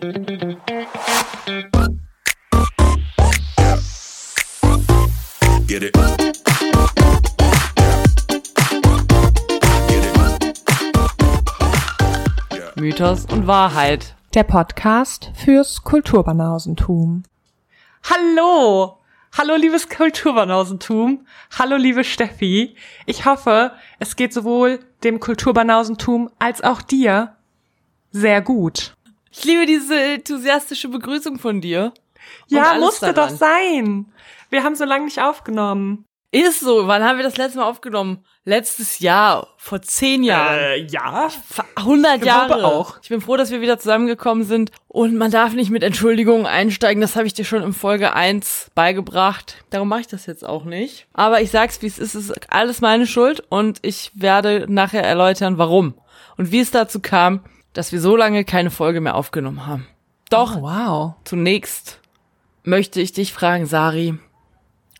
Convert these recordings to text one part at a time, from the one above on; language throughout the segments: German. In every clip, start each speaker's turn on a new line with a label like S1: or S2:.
S1: Get it.
S2: Mythos und Wahrheit.
S3: Der Podcast fürs Kulturbanausentum.
S2: Hallo! Hallo, liebes Kulturbanausentum. Hallo, liebe Steffi. Ich hoffe, es geht sowohl dem Kulturbanausentum als auch dir sehr gut.
S4: Ich liebe diese enthusiastische Begrüßung von dir.
S2: Ja, musste
S4: daran.
S2: doch sein. Wir haben so lange nicht aufgenommen.
S4: Ist so. Wann haben wir das letzte Mal aufgenommen? Letztes Jahr. Vor zehn Jahren.
S2: Äh, ja.
S4: Vor 100
S2: ich
S4: Jahre.
S2: auch.
S4: Ich bin froh, dass wir wieder zusammengekommen sind. Und man darf nicht mit Entschuldigungen einsteigen. Das habe ich dir schon in Folge 1 beigebracht. Darum mache ich das jetzt auch nicht. Aber ich sag's, wie es ist. Es ist alles meine Schuld. Und ich werde nachher erläutern, warum. Und wie es dazu kam, dass wir so lange keine Folge mehr aufgenommen haben. Doch,
S2: Oh, wow.
S4: zunächst möchte ich dich fragen, Sari.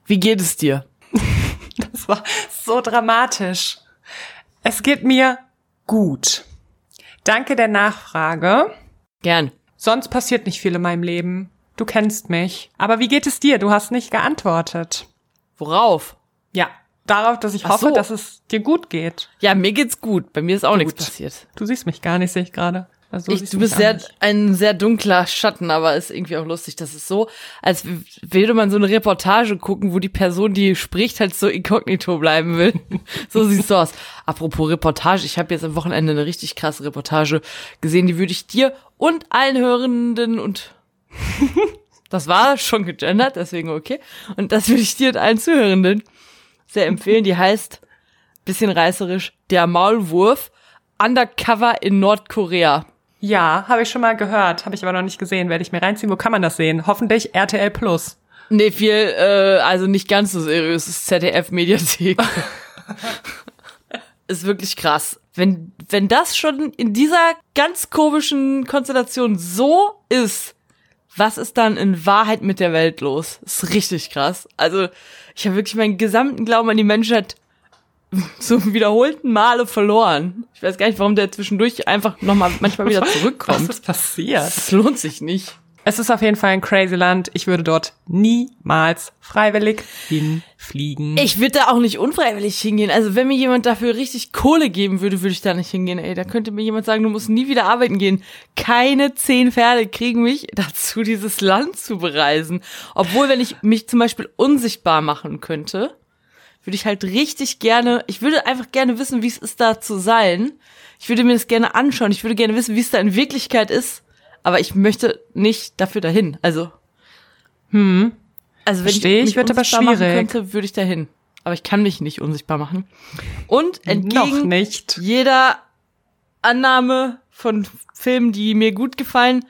S4: Wie geht es dir?
S2: Das war so dramatisch. Es geht mir gut. Danke der Nachfrage.
S4: Gern.
S2: Sonst passiert nicht viel in meinem Leben. Du kennst mich. Aber wie geht es dir? Du hast nicht geantwortet.
S4: Worauf?
S2: Ja, darauf, dass ich
S4: Ach
S2: hoffe,
S4: so.
S2: dass es dir gut geht.
S4: Ja, mir geht's gut. Bei mir ist auch nichts
S2: Gut.
S4: passiert.
S2: Du siehst mich gar nicht, sehe ich gerade. Also,
S4: Ich, du bist sehr,
S2: nicht.
S4: ein sehr dunkler Schatten, aber ist irgendwie auch lustig. Das ist so, als würde man so eine Reportage gucken, wo die Person, die spricht, halt so inkognito bleiben will. so sieht's so aus. Apropos Reportage, ich habe jetzt am Wochenende eine richtig krasse Reportage gesehen, die würde ich dir und allen Hörenden und das war schon gegendert, deswegen okay. Und das würde ich dir und allen Zuhörenden sehr empfehlen. Die heißt, bisschen reißerisch, der Maulwurf Undercover in Nordkorea.
S2: Ja, habe ich schon mal gehört, habe ich aber noch nicht gesehen. Werde ich mir reinziehen. Wo kann man das sehen? Hoffentlich RTL Plus.
S4: Nee, viel, äh, also nicht ganz so seriös, ist ZDF-Mediathek. ist wirklich krass. Wenn, wenn das schon in dieser ganz komischen Konstellation so ist, was ist dann in Wahrheit mit der Welt los? Ist richtig krass. Also, ich habe wirklich meinen gesamten Glauben an die Menschheit zum wiederholten Male verloren. Ich weiß gar nicht, warum der zwischendurch einfach nochmal manchmal wieder
S2: Was
S4: zurückkommt.
S2: ist passiert?
S4: Das lohnt sich nicht.
S2: Es ist auf jeden Fall ein crazy Land. Ich würde dort niemals freiwillig hinfliegen.
S4: Ich würde da auch nicht unfreiwillig hingehen. Also wenn mir jemand dafür richtig Kohle geben würde, würde ich da nicht hingehen. Ey, da könnte mir jemand sagen, du musst nie wieder arbeiten gehen. Keine zehn Pferde kriegen mich dazu, dieses Land zu bereisen. Obwohl, wenn ich mich zum Beispiel unsichtbar machen könnte, würde ich halt richtig gerne, ich würde einfach gerne wissen, wie es ist, da zu sein. Ich würde mir das gerne anschauen. Ich würde gerne wissen, wie es da in Wirklichkeit ist. Aber ich möchte nicht dafür dahin. Also, hm. Also wenn
S2: Versteh
S4: ich
S2: ich,
S4: mich
S2: wird aber
S4: unsichtbar machen
S2: schwierig.
S4: könnte, würde ich dahin. Aber ich kann mich nicht unsichtbar machen. Und entgegen
S2: nicht.
S4: jeder Annahme von Filmen, die mir gut gefallen,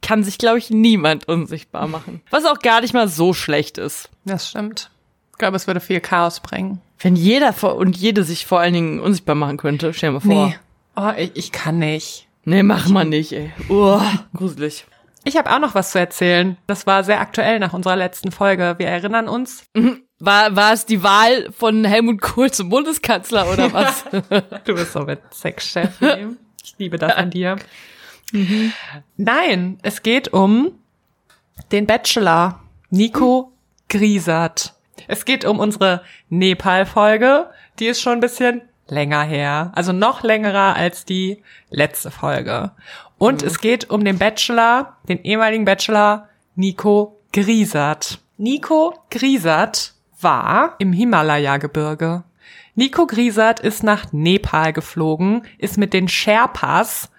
S4: kann sich, glaube ich, niemand unsichtbar machen. Was auch gar nicht mal so schlecht ist.
S2: Das stimmt. Ich glaube, es würde viel Chaos bringen.
S4: Wenn jeder vor und jede sich vor allen Dingen unsichtbar machen könnte, stell dir mal vor.
S2: Nee. Oh, ich, ich kann nicht.
S4: Nee, mach mal nicht, ey. Oh, gruselig.
S2: Ich habe auch noch was zu erzählen. Das war sehr aktuell nach unserer letzten Folge. Wir erinnern uns.
S4: War, war es die Wahl von Helmut Kohl zum Bundeskanzler oder was?
S2: Du bist so mit Sexchef. Ich liebe das an dir. Nein, es geht um den Bachelor Nico Griesert. Es geht um unsere Nepal-Folge. Die ist schon ein bisschen länger her. Also noch längerer als die letzte Folge. Und es geht um den Bachelor, den ehemaligen Bachelor Nico Griesert. Nico Griesert war im Himalaya-Gebirge. Nico Griesert ist nach Nepal geflogen, ist mit den Sherpas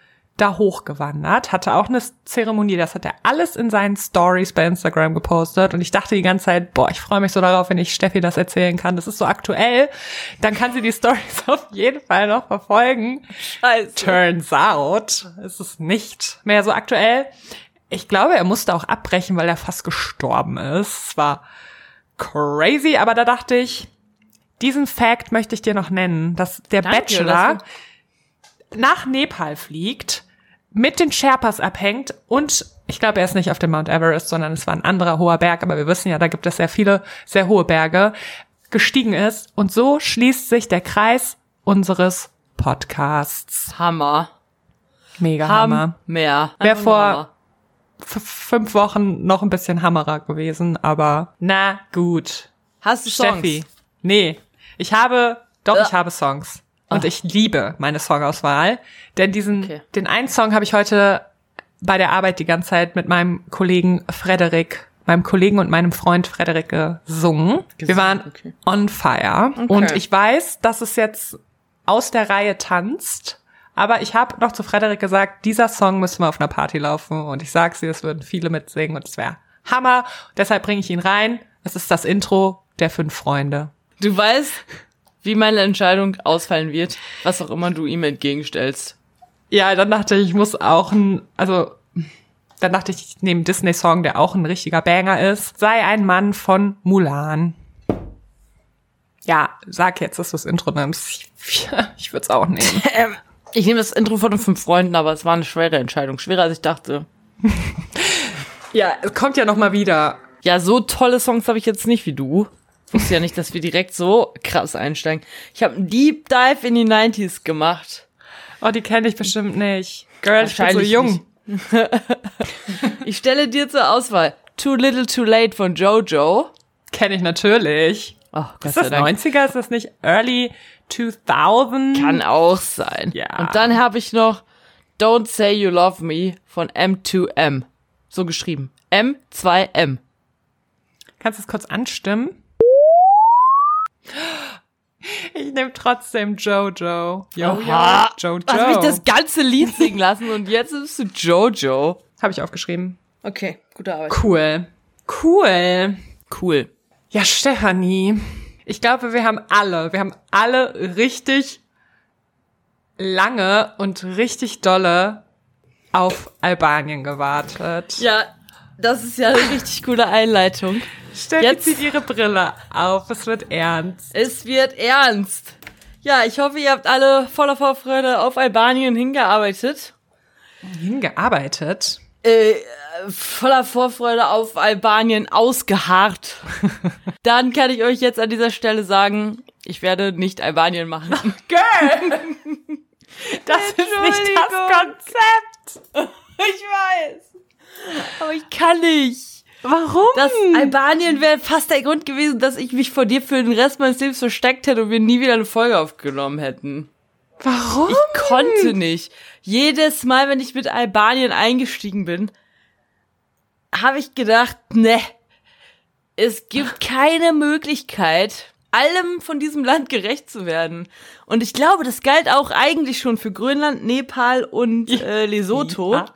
S2: da hochgewandert, hatte auch eine Zeremonie, das hat er alles in seinen Stories bei Instagram gepostet und ich dachte die ganze Zeit, boah, ich freue mich so darauf, wenn ich Steffi das erzählen kann, das ist so aktuell, dann kann sie die Stories auf jeden Fall noch verfolgen.
S4: Scheiße.
S2: Turns out, es ist nicht mehr so aktuell. Ich glaube, er musste auch abbrechen, weil er fast gestorben ist. Es war crazy, aber da dachte ich, diesen Fact möchte ich dir noch nennen, dass der
S4: Danke,
S2: Bachelor
S4: das
S2: nach Nepal fliegt, mit den Sherpas abhängt und ich glaube, er ist nicht auf dem Mount Everest, sondern es war ein anderer hoher Berg, aber wir wissen ja, da gibt es sehr viele sehr hohe Berge, gestiegen ist und so schließt sich der Kreis unseres Podcasts.
S4: Hammer.
S2: Mega Hammer.
S4: Hammer.
S2: Wär
S4: Einfach nur
S2: vor- fünf Wochen noch ein bisschen hammerer gewesen, aber na gut.
S4: Hast du Songs?
S2: Steffi. Nee, ich habe, doch,
S4: Äh.
S2: ich habe Songs. Und ich liebe meine Songauswahl. Denn diesen,
S4: Okay.
S2: den einen Song habe ich heute bei der Arbeit die ganze Zeit mit meinem Kollegen Frederik, meinem Kollegen und meinem Freund Frederik gesungen. Wir waren
S4: okay.
S2: on fire. Und ich weiß, dass es jetzt aus der Reihe tanzt. Aber ich habe noch zu Frederik gesagt, dieser Song müsste mal auf einer Party laufen. Und ich sag's dir, es würden viele mitsingen und es wäre Hammer. Deshalb bringe ich ihn rein. Es ist das Intro der fünf Freunde.
S4: Du weißt, wie meine Entscheidung ausfallen wird, was auch immer du ihm entgegenstellst.
S2: Ja, dann dachte ich, ich muss auch ein, also, dann dachte ich, ich nehme Disney-Song, der auch ein richtiger Banger ist. Sei ein Mann von Mulan. Ja, sag jetzt, dass du das Intro nimmst. Ich, ich würde es auch nehmen.
S4: Ähm, ich nehme das Intro von den fünf Freunden, aber es war eine schwere Entscheidung. Schwerer als ich dachte.
S2: ja, es kommt ja noch mal wieder.
S4: Ja, so tolle Songs habe ich jetzt nicht wie du. Wusste ja nicht, dass wir direkt so krass einsteigen. Ich habe einen Deep Dive in die 90s gemacht.
S2: Oh, die kenne ich bestimmt nicht. Girl, ich bin so jung.
S4: Ich stelle dir zur Auswahl Too Little Too Late von Jojo.
S2: Kenne ich natürlich.
S4: Oh, Gott
S2: Ist das 90er? Ist das nicht Early 2000?
S4: Kann auch sein.
S2: Ja.
S4: Und dann habe ich noch Don't Say You Love Me von M2M. So geschrieben. M2M.
S2: Kannst du es kurz anstimmen? Ich nehme trotzdem Jojo. Jojo.
S4: Oha.
S2: Jojo.
S4: Hast mich das ganze Lied singen lassen und jetzt bist du Jojo.
S2: Habe ich aufgeschrieben.
S4: Okay, gute Arbeit.
S2: Cool. Cool.
S4: Cool.
S2: Ja, Stefanie. Ich glaube, wir haben alle, wir haben alle richtig lange und richtig dolle auf Albanien gewartet.
S4: Ja, das ist ja eine richtig coole Einleitung.
S2: Steffi
S4: jetzt-
S2: zieht ihre Brille auf. Es wird ernst.
S4: Es wird ernst. Ja, ich hoffe, ihr habt alle voller Vorfreude auf Albanien hingearbeitet.
S2: Hingearbeitet.
S4: Äh, voller Vorfreude auf Albanien ausgeharrt. Dann kann ich euch jetzt an dieser Stelle sagen, ich werde nicht Albanien machen.
S2: Girl! Das ist nicht das Konzept.
S4: Ich weiß. Aber ich kann nicht.
S2: Warum?
S4: Das Albanien wäre fast der Grund gewesen, dass ich mich vor dir für den Rest meines Lebens versteckt hätte und wir nie wieder eine Folge aufgenommen hätten.
S2: Warum?
S4: Ich konnte nicht. Jedes Mal, wenn ich mit Albanien eingestiegen bin, habe ich gedacht, ne, es gibt keine Möglichkeit, allem von diesem Land gerecht zu werden. Und ich glaube, das galt auch eigentlich schon für Grönland, Nepal und äh, Lesotho.
S2: Ja.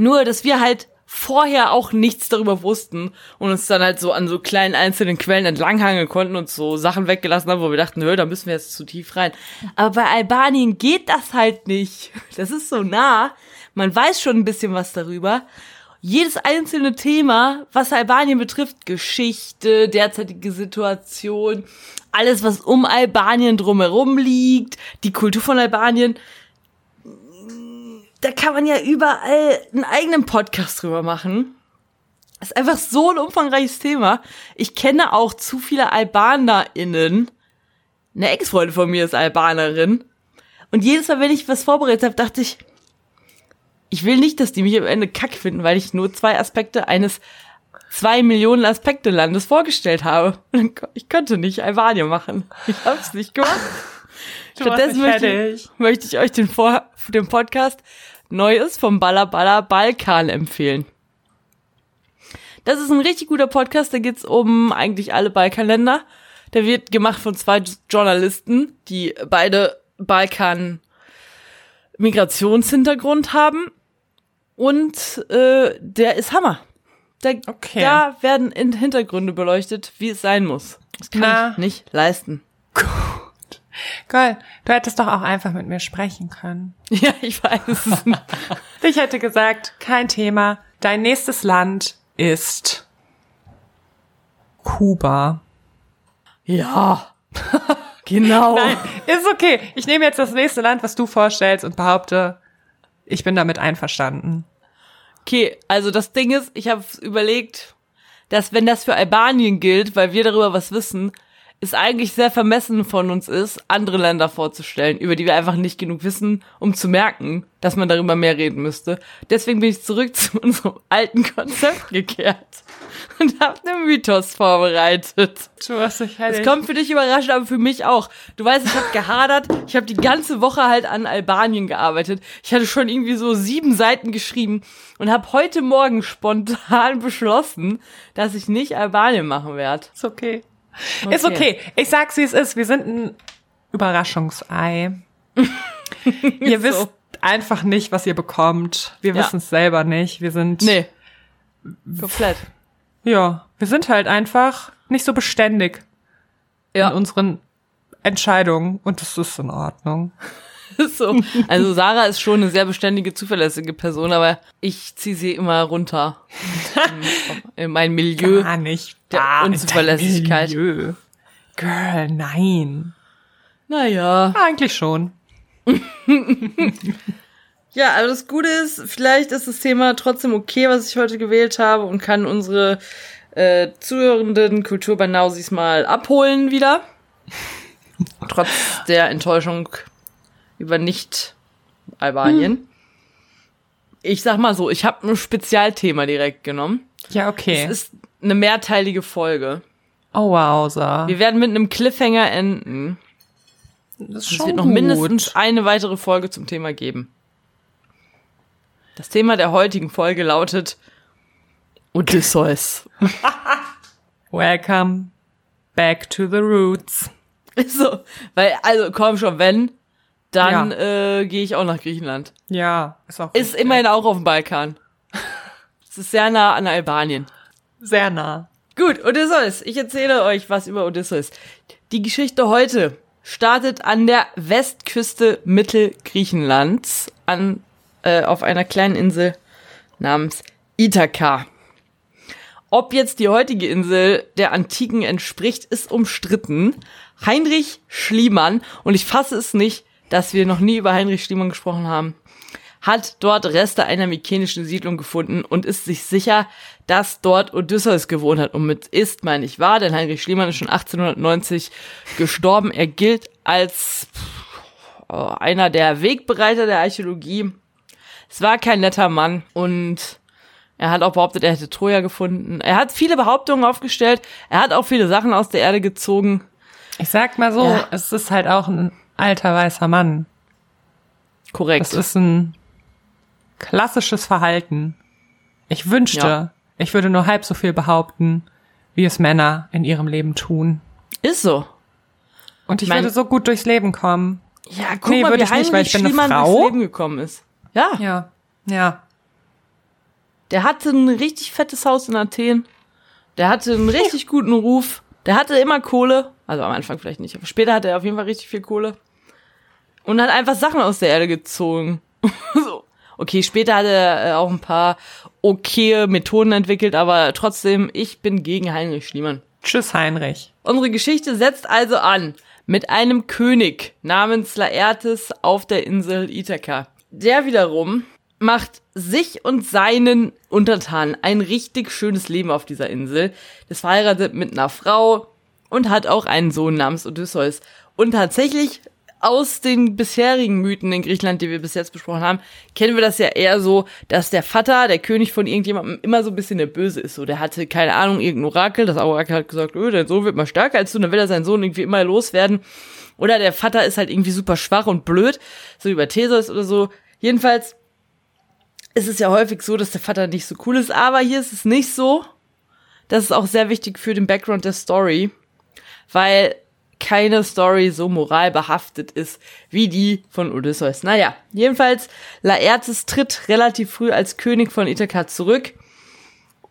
S4: Nur, dass wir halt vorher auch nichts darüber wussten und uns dann halt so an so kleinen einzelnen Quellen entlanghangeln konnten und so Sachen weggelassen haben, wo wir dachten, nö, da müssen wir jetzt zu tief rein. Aber bei Albanien geht das halt nicht. Das ist so nah. Man weiß schon ein bisschen was darüber. Jedes einzelne Thema, was Albanien betrifft, Geschichte, derzeitige Situation, alles, was um Albanien drumherum liegt, die Kultur von Albanien, da kann man ja überall einen eigenen Podcast drüber machen. Das ist einfach so ein umfangreiches Thema. Ich kenne auch zu viele AlbanerInnen. Eine Ex-Freundin von mir ist Albanerin. Und jedes Mal, wenn ich was vorbereitet habe, dachte ich, ich will nicht, dass die mich am Ende kack finden, weil ich nur zwei Aspekte eines zwei Millionen Aspekte Landes vorgestellt habe. Ich konnte nicht Albanien machen. Ich hab's nicht gemacht. Stattdessen möchte, möchte ich euch den, Vor den Podcast Neues vom Balla Balla Balkan empfehlen. Das ist ein richtig guter Podcast, da geht's um eigentlich alle Balkanländer. Der wird gemacht von zwei Journalisten, die beide Balkan Migrationshintergrund haben. Und äh, der ist Hammer. Da,
S2: Okay.
S4: da werden in Hintergründe beleuchtet, wie es sein muss. Das kann
S2: Na.
S4: ich nicht leisten.
S2: Geil. Du hättest doch auch einfach mit mir sprechen können.
S4: Ja, ich weiß.
S2: Ich hätte gesagt, kein Thema. Dein nächstes Land ist Kuba.
S4: ja. Genau.
S2: Nein, ist okay. Ich nehme jetzt das nächste Land, was du vorstellst und behaupte, ich bin damit einverstanden.
S4: Okay, also das Ding ist, ich habe überlegt, dass wenn das für Albanien gilt, weil wir darüber was wissen, es eigentlich sehr vermessen von uns ist, andere Länder vorzustellen, über die wir einfach nicht genug wissen, um zu merken, dass man darüber mehr reden müsste. Deswegen bin ich zurück zu unserem alten Konzept gekehrt und habe einen Mythos vorbereitet.
S2: Du hast dich
S4: Es kommt für dich überraschend, aber für mich auch. Du weißt, ich habe gehadert. Ich habe die ganze Woche halt an Albanien gearbeitet. Ich hatte schon irgendwie so sieben Seiten geschrieben und habe heute Morgen spontan beschlossen, dass ich nicht Albanien machen werde.
S2: Ist okay. Ist okay. Ich sag's, wie es ist. Wir sind ein Überraschungsei. ihr
S4: So.
S2: wisst einfach nicht, was ihr bekommt. Wir
S4: Ja.
S2: wissen es selber nicht. Wir sind,
S4: Nee. Komplett.
S2: ja, wir sind halt einfach nicht so beständig
S4: Ja.
S2: in unseren Entscheidungen und das ist in Ordnung.
S4: So. Also Sarah ist schon eine sehr beständige, zuverlässige Person, aber ich ziehe sie immer runter. In- in mein Milieu.
S2: Gar nicht.
S4: der
S2: Da in
S4: Unzuverlässigkeit.
S2: Milieu. Girl, nein.
S4: Naja.
S2: Eigentlich schon.
S4: Ja, aber das Gute ist, vielleicht ist das Thema trotzdem okay, was ich heute gewählt habe und kann unsere äh, zuhörenden Kulturbanausis mal abholen wieder. Trotz der Enttäuschung über nicht Albanien. Ich sag mal so, ich habe ein Spezialthema direkt genommen.
S2: Ja, okay.
S4: Es ist eine mehrteilige Folge.
S2: oh, wowza.
S4: Wir werden mit einem Cliffhanger enden.
S2: Das ist
S4: Es
S2: schon
S4: wird noch
S2: gut.
S4: mindestens eine weitere Folge zum Thema geben. Das Thema der heutigen Folge lautet Odysseus.
S2: Welcome back to the roots.
S4: so, weil, also komm schon, wenn, dann äh, gehe ich auch nach Griechenland.
S2: Ja, ist auch
S4: Ist immerhin auch auf dem Balkan. Es ist sehr nah an Albanien.
S2: sehr nah.
S4: Gut, Odysseus. Ich erzähle euch was über Odysseus. Die Geschichte heute startet an der Westküste Mittelgriechenlands, an, äh, auf einer kleinen Insel namens Ithaka. Ob jetzt die heutige Insel der Antiken entspricht, ist umstritten. Heinrich Schliemann, und ich fasse es nicht, dass wir noch nie über Heinrich Schliemann gesprochen haben, hat dort Reste einer mykenischen Siedlung gefunden und ist sich sicher, dass dort Odysseus gewohnt hat. Und mit ist meine ich wahr, denn Heinrich Schliemann ist schon 1890 gestorben. Er gilt als pff, einer der Wegbereiter der Archäologie. Es war kein netter Mann und er hat auch behauptet, er hätte Troja gefunden. Er hat viele Behauptungen aufgestellt. Er hat auch viele Sachen aus der Erde gezogen.
S2: Ich sag mal so,
S4: Ja.
S2: es ist halt auch ein alter weißer Mann.
S4: Korrekt.
S2: Das ist ein klassisches Verhalten. Ich wünschte,
S4: Ja.
S2: ich würde nur halb so viel behaupten, wie es Männer in ihrem Leben tun.
S4: ist so.
S2: Und ich
S4: Mein-
S2: würde so gut durchs Leben kommen.
S4: Ja, guck
S2: Nee,
S4: mal,
S2: würde
S4: wie
S2: ich nicht, weil
S4: Heinrich
S2: ich bin eine
S4: Schliemann
S2: Frau.
S4: durchs Leben gekommen ist. Ja.
S2: Ja, ja.
S4: Der hatte ein richtig fettes Haus in Athen. Der hatte einen richtig guten Ruf. Der hatte immer Kohle. Also am Anfang vielleicht nicht, aber später hatte er auf jeden Fall richtig viel Kohle. Und hat einfach Sachen aus der Erde gezogen. so. Okay, später hat er äh, auch ein paar okaye Methoden entwickelt, aber trotzdem, ich bin gegen Heinrich Schliemann.
S2: Tschüss, Heinrich.
S4: Unsere Geschichte setzt also an mit einem König namens Laertes auf der Insel Ithaka. Der wiederum macht sich und seinen Untertanen ein richtig schönes Leben auf dieser Insel. Ist verheiratet mit einer Frau und hat auch einen Sohn namens Odysseus. Und tatsächlich aus den bisherigen Mythen in Griechenland, die wir bis jetzt besprochen haben, kennen wir das ja eher so, dass der Vater, der König von irgendjemandem, immer so ein bisschen der Böse ist. So, der hatte, keine Ahnung, irgendein Orakel. Das Orakel hat gesagt, öh, dein Sohn wird mal stärker als du, dann will er seinen Sohn irgendwie immer loswerden. Oder der Vater ist halt irgendwie super schwach und blöd, so bei Theseus oder so. Jedenfalls ist es ja häufig so, dass der Vater nicht so cool ist, aber hier ist es nicht so. Das ist auch sehr wichtig für den Background der Story, weil keine Story so moralbehaftet ist wie die von Odysseus. Naja, jedenfalls, Laertes tritt relativ früh als König von Ithaka zurück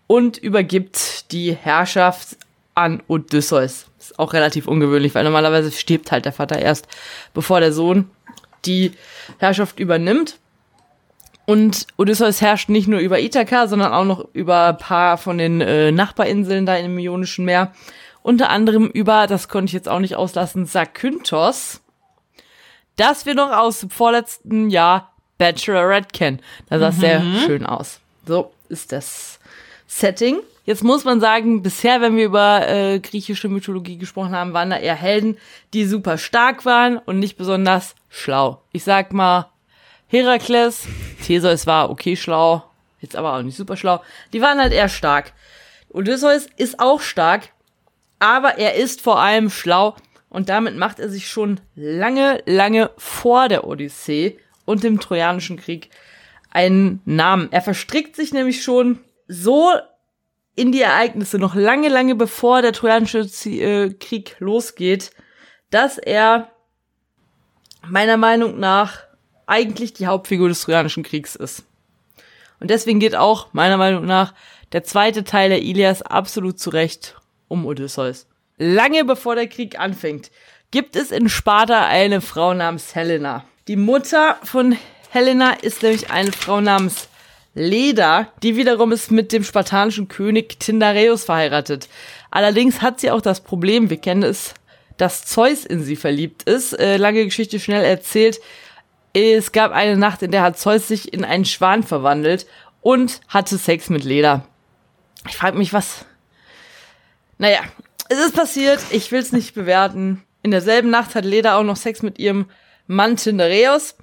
S4: und übergibt die Herrschaft an Odysseus. Ist auch relativ ungewöhnlich, weil normalerweise stirbt halt der Vater erst, bevor der Sohn die Herrschaft übernimmt. Und Odysseus herrscht nicht nur über Ithaka, sondern auch noch über ein paar von den äh, Nachbarinseln da im Ionischen Meer. Unter anderem über, das konnte ich jetzt auch nicht auslassen, Zakynthos, das wir noch aus dem vorletzten Jahr Bachelorette kennen. Da sah es sehr schön aus. So ist das Setting. Jetzt muss man sagen, bisher, wenn wir über äh, griechische Mythologie gesprochen haben, waren da eher Helden, die super stark waren und nicht besonders schlau. Ich sag mal, Herakles, Theseus war okay schlau, jetzt aber auch nicht super schlau. Die waren halt eher stark. Odysseus ist auch stark, aber er ist vor allem schlau und damit macht er sich schon lange, lange vor der Odyssee und dem Trojanischen Krieg einen Namen. Er verstrickt sich nämlich schon so in die Ereignisse noch lange, lange bevor der Trojanische äh, Krieg losgeht, dass er meiner Meinung nach eigentlich die Hauptfigur des Trojanischen Kriegs ist. Und deswegen geht auch meiner Meinung nach der zweite Teil der Ilias absolut zurecht um Odysseus. Lange bevor der Krieg anfängt, gibt es in Sparta eine Frau namens Helena. Die Mutter von Helena ist nämlich eine Frau namens Leda, die wiederum ist mit dem spartanischen König Tyndareus verheiratet. Allerdings hat sie auch das Problem, wir kennen es, dass Zeus in sie verliebt ist. Äh, lange Geschichte schnell erzählt. Es gab eine Nacht, in der hat Zeus sich in einen Schwan verwandelt und hatte Sex mit Leda. Ich frage mich, was. Naja, es ist passiert, ich will es nicht bewerten. In derselben Nacht hat Leda auch noch Sex mit ihrem Mann Tyndareus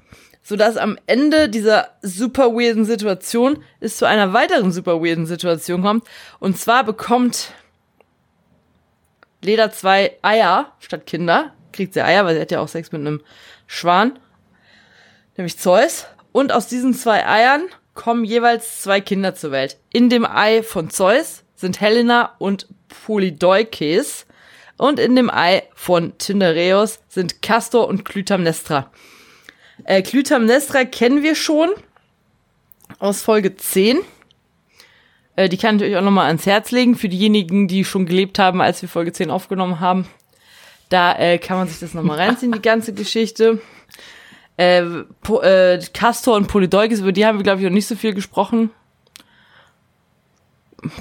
S4: sodass am Ende dieser super weirden Situation es zu einer weiteren super weirden Situation kommt. Und zwar bekommt Leda zwei Eier statt Kinder. Kriegt sie Eier, weil sie hat ja auch Sex mit einem Schwan. Nämlich Zeus. Und aus diesen zwei Eiern kommen jeweils zwei Kinder zur Welt. In dem Ei von Zeus sind Helena und Polydeukes. Und in dem Ei von Tyndareus sind Castor und Clytemnestra. Äh, Clytemnestra kennen wir schon aus Folge 10. Äh, die kann ich euch auch nochmal ans Herz legen für diejenigen, die schon gelebt haben, als wir Folge 10 aufgenommen haben. Da äh, kann man sich das nochmal reinziehen, die ganze Geschichte. Äh, po, äh, Castor und Polydeukes, über die haben wir, glaube ich, noch nicht so viel gesprochen.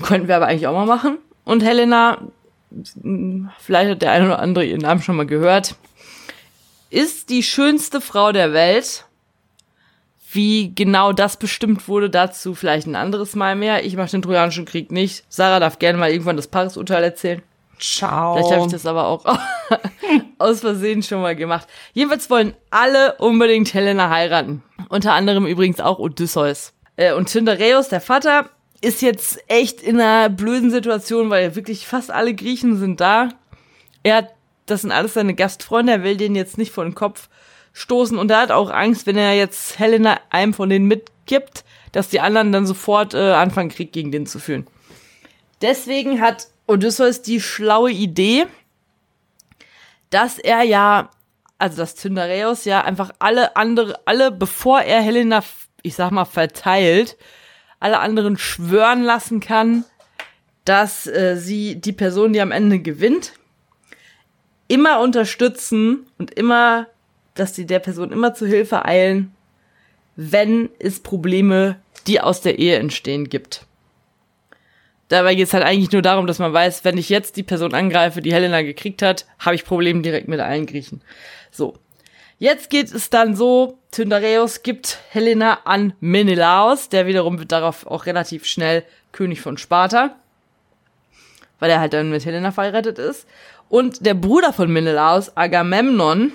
S4: Könnten wir aber eigentlich auch mal machen. Und Helena, vielleicht hat der eine oder andere ihren Namen schon mal gehört ist die schönste Frau der Welt. Wie genau das bestimmt wurde, dazu vielleicht ein anderes Mal mehr. Ich mache den Trojanischen Krieg nicht. Sarah darf gerne mal irgendwann das Parisurteil erzählen.
S2: Ciao.
S4: Vielleicht habe ich das aber auch aus Versehen schon mal gemacht. Jedenfalls wollen alle unbedingt Helena heiraten. Unter anderem übrigens auch Odysseus. Äh, und Tyndareus, der Vater, ist jetzt echt in einer blöden Situation, weil wirklich fast alle Griechen sind da. Er hat das sind alles seine Gastfreunde, er will den jetzt nicht vor den Kopf stoßen und er hat auch Angst, wenn er jetzt Helena einem von denen mitgibt, dass die anderen dann sofort äh, anfangen, Krieg gegen den zu führen. Deswegen hat Odysseus die schlaue Idee, dass er ja, also dass Tyndareus ja einfach alle andere, alle, bevor er Helena, ich sag mal, verteilt, alle anderen schwören lassen kann, dass äh, sie die Person, die am Ende gewinnt, immer unterstützen und immer, dass die der Person immer zu Hilfe eilen, wenn es Probleme, die aus der Ehe entstehen, gibt. Dabei geht es halt eigentlich nur darum, dass man weiß, wenn ich jetzt die Person angreife, die Helena gekriegt hat, habe ich Probleme direkt mit allen Griechen. So. Jetzt geht es dann so, Tyndareus gibt Helena an Menelaos, der wiederum wird darauf auch relativ schnell König von Sparta, weil er halt dann mit Helena verheiratet ist. Und der Bruder von Menelaos, Agamemnon,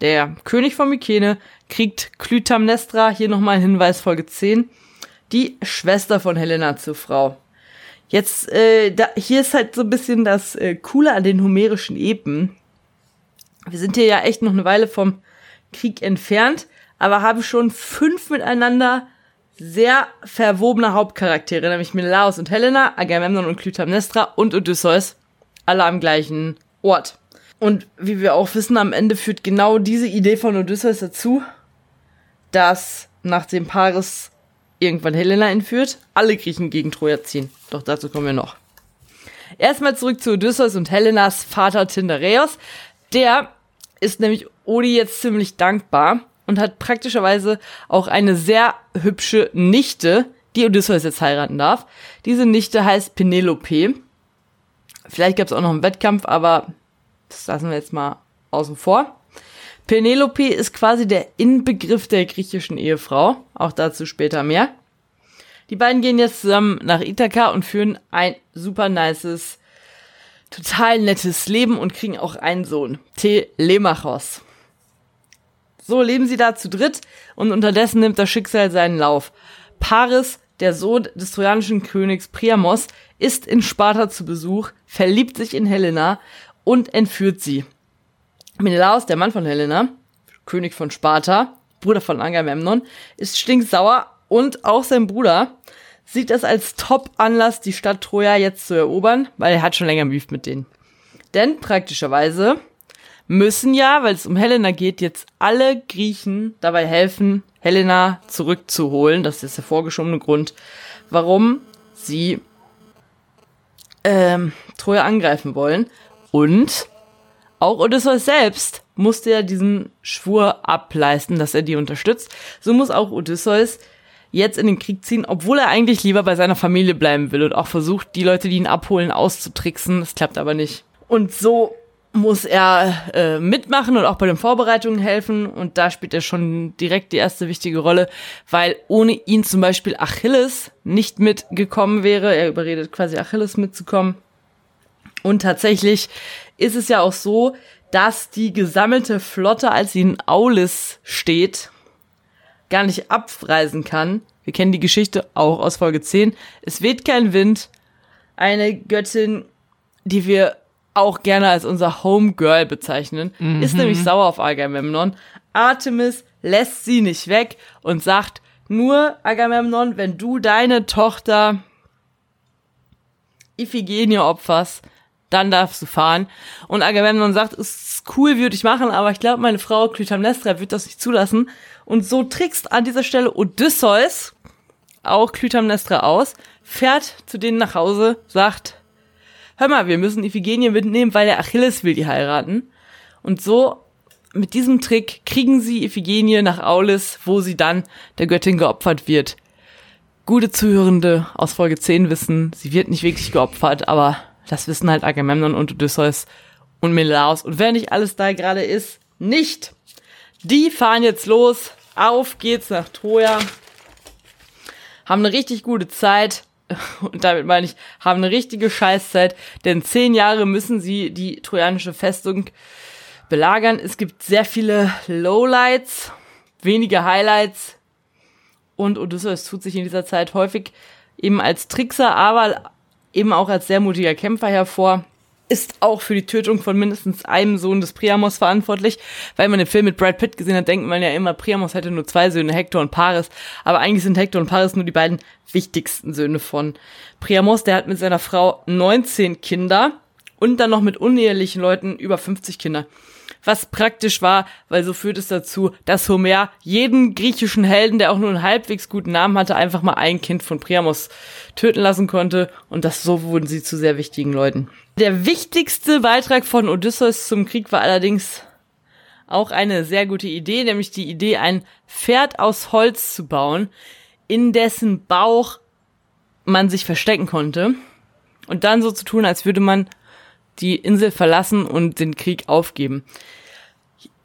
S4: der König von Mykene, kriegt Clytemnestra, hier nochmal Hinweis, Folge 10, die Schwester von Helena zur Frau. Jetzt, äh, da, hier ist halt so ein bisschen das äh, Coole an den homerischen Epen. Wir sind hier ja echt noch eine Weile vom Krieg entfernt, aber haben schon fünf miteinander sehr verwobene Hauptcharaktere, nämlich Menelaos und Helena, Agamemnon und Clytemnestra und Odysseus, alle am gleichen Ort. Und wie wir auch wissen, am Ende führt genau diese Idee von Odysseus dazu, dass nachdem Paris irgendwann Helena entführt, alle Griechen gegen Troja ziehen. Doch dazu kommen wir noch. Erstmal zurück zu Odysseus und Helenas Vater Tyndareus. Der ist nämlich Odi jetzt ziemlich dankbar und hat praktischerweise auch eine sehr hübsche Nichte, die Odysseus jetzt heiraten darf. Diese Nichte heißt Penelope. Vielleicht gab es auch noch einen Wettkampf, aber das lassen wir jetzt mal außen vor. Penelope ist quasi der Inbegriff der griechischen Ehefrau. Auch dazu später mehr. Die beiden gehen jetzt zusammen nach Ithaka und führen ein super nices, total nettes Leben und kriegen auch einen Sohn, Telemachos. So leben sie da zu dritt und unterdessen nimmt das Schicksal seinen Lauf. Paris, der Sohn des trojanischen Königs Priamos, ist in Sparta zu Besuch, verliebt sich in Helena und entführt sie. Menelaos, der Mann von Helena, König von Sparta, Bruder von Agamemnon, ist stinksauer und auch sein Bruder sieht es als Top-Anlass, die Stadt Troja jetzt zu erobern, weil er hat schon länger Beef mit denen. Denn praktischerweise müssen ja, weil es um Helena geht, jetzt alle Griechen dabei helfen, Helena zurückzuholen. Das ist der vorgeschobene Grund, warum sie ähm, Troja angreifen wollen. Und auch Odysseus selbst musste ja diesen Schwur ableisten, dass er die unterstützt. So muss auch Odysseus jetzt in den Krieg ziehen, obwohl er eigentlich lieber bei seiner Familie bleiben will und auch versucht, die Leute, die ihn abholen, auszutricksen. Das klappt aber nicht. Und so muss er äh, mitmachen und auch bei den Vorbereitungen helfen. Und da spielt er schon direkt die erste wichtige Rolle, weil ohne ihn zum Beispiel Achilles nicht mitgekommen wäre. Er überredet quasi Achilles mitzukommen. Und tatsächlich ist es ja auch so, dass die gesammelte Flotte, als sie in Aulis steht, gar nicht abreisen kann. Wir kennen die Geschichte auch aus Folge 10. Es weht kein Wind. Eine Göttin, die wir auch gerne als unser Homegirl bezeichnen, ist nämlich sauer auf Agamemnon. Artemis lässt sie nicht weg und sagt, nur Agamemnon, wenn du deine Tochter Iphigenie opferst, dann darfst du fahren. Und Agamemnon sagt, es ist cool, würde ich machen, aber ich glaube, meine Frau Clytemnestra wird das nicht zulassen. Und so trickst an dieser Stelle Odysseus auch Clytemnestra aus, fährt zu denen nach Hause, sagt, hör mal, wir müssen Iphigenie mitnehmen, weil der Achilles will die heiraten. Und so, mit diesem Trick, kriegen sie Iphigenie nach Aulis, wo sie dann der Göttin geopfert wird. Gute Zuhörende aus Folge 10 wissen, sie wird nicht wirklich geopfert, aber das wissen halt Agamemnon und Odysseus und Menelaos. Und wer nicht alles da gerade ist, nicht. Die fahren jetzt los. Auf geht's nach Troja. Haben eine richtig gute Zeit. Und damit meine ich, haben eine richtige Scheißzeit. Denn zehn Jahre müssen sie die trojanische Festung belagern. Es gibt sehr viele Lowlights, wenige Highlights. Und Odysseus tut sich in dieser Zeit häufig eben als Trickser, aber eben auch als sehr mutiger Kämpfer hervor. Ist auch für die Tötung von mindestens einem Sohn des Priamos verantwortlich. Weil man den Film mit Brad Pitt gesehen hat, denkt man ja immer, Priamos hätte nur zwei Söhne, Hector und Paris. Aber eigentlich sind Hector und Paris nur die beiden wichtigsten Söhne von Priamos. Der hat mit seiner Frau 19 Kinder und dann noch mit unehelichen Leuten über 50 Kinder. Was praktisch war, weil so führt es dazu, dass Homer jeden griechischen Helden, der auch nur einen halbwegs guten Namen hatte, einfach mal ein Kind von Priamos töten lassen konnte und das so wurden sie zu sehr wichtigen Leuten. Der wichtigste Beitrag von Odysseus zum Krieg war allerdings auch eine sehr gute Idee, nämlich die Idee, ein Pferd aus Holz zu bauen, in dessen Bauch man sich verstecken konnte und dann so zu tun, als würde man die Insel verlassen und den Krieg aufgeben.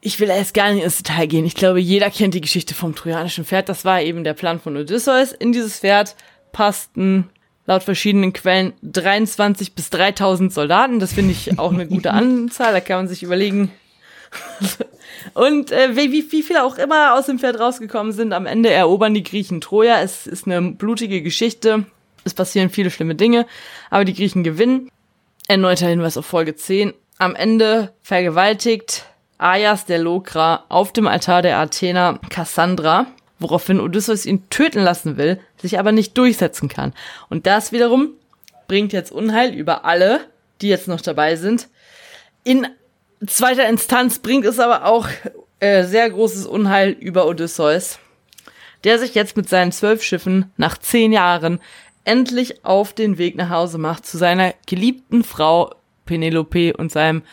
S4: Ich will erst gar nicht ins Detail gehen. Ich glaube, jeder kennt die Geschichte vom trojanischen Pferd. Das war eben der Plan von Odysseus. In dieses Pferd passten laut verschiedenen Quellen 23 bis 3000 Soldaten. Das finde ich auch eine gute Anzahl. Da kann man sich überlegen. Und äh, wie, wie, wie viele auch immer aus dem Pferd rausgekommen sind, am Ende erobern die Griechen Troja. Es ist eine blutige Geschichte. Es passieren viele schlimme Dinge, aber die Griechen gewinnen. Erneuter Hinweis auf Folge 10. Am Ende vergewaltigt Aias der Lokra auf dem Altar der Athener Cassandra, woraufhin Odysseus ihn töten lassen will, sich aber nicht durchsetzen kann. Und das wiederum bringt jetzt Unheil über alle, die jetzt noch dabei sind. In zweiter Instanz bringt es aber auch äh, sehr großes Unheil über Odysseus, der sich jetzt mit seinen zwölf Schiffen nach zehn Jahren endlich auf den Weg nach Hause macht zu seiner geliebten Frau Penelope und seinem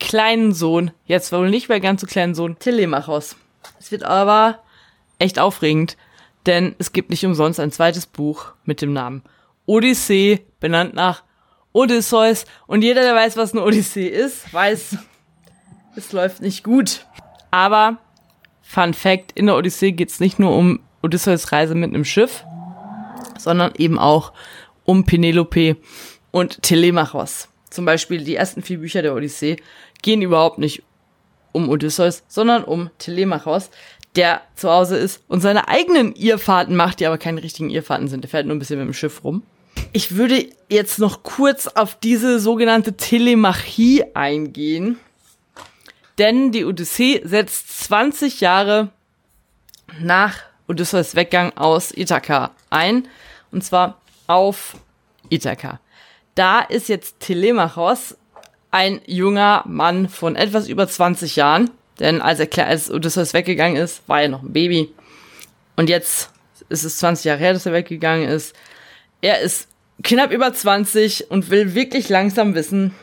S4: kleinen Sohn, jetzt wohl nicht mehr ganz so kleinen Sohn, Telemachos. Es wird aber echt aufregend, denn es gibt nicht umsonst ein zweites Buch mit dem Namen Odyssee, benannt nach Odysseus. Und jeder, der weiß, was eine Odyssee ist, weiß, es läuft nicht gut. Aber, Fun Fact, in der Odyssee geht es nicht nur um Odysseus Reise mit einem Schiff, sondern eben auch um Penelope und Telemachos. Zum Beispiel die ersten vier Bücher der Odyssee gehen überhaupt nicht um Odysseus, sondern um Telemachos, der zu Hause ist und seine eigenen Irrfahrten macht, die aber keine richtigen Irrfahrten sind. Der fährt nur ein bisschen mit dem Schiff rum. Ich würde jetzt noch kurz auf diese sogenannte Telemachie eingehen. Denn die Odyssee setzt 20 Jahre nach Odysseus Weggang aus Ithaka ein. Und zwar auf Ithaka. Da ist jetzt Telemachos ein junger Mann von etwas über 20 Jahren. Denn als er als Odysseus weggegangen ist, war er noch ein Baby. Und jetzt ist es 20 Jahre her, dass er weggegangen ist. Er ist knapp über 20 und will wirklich langsam wissen,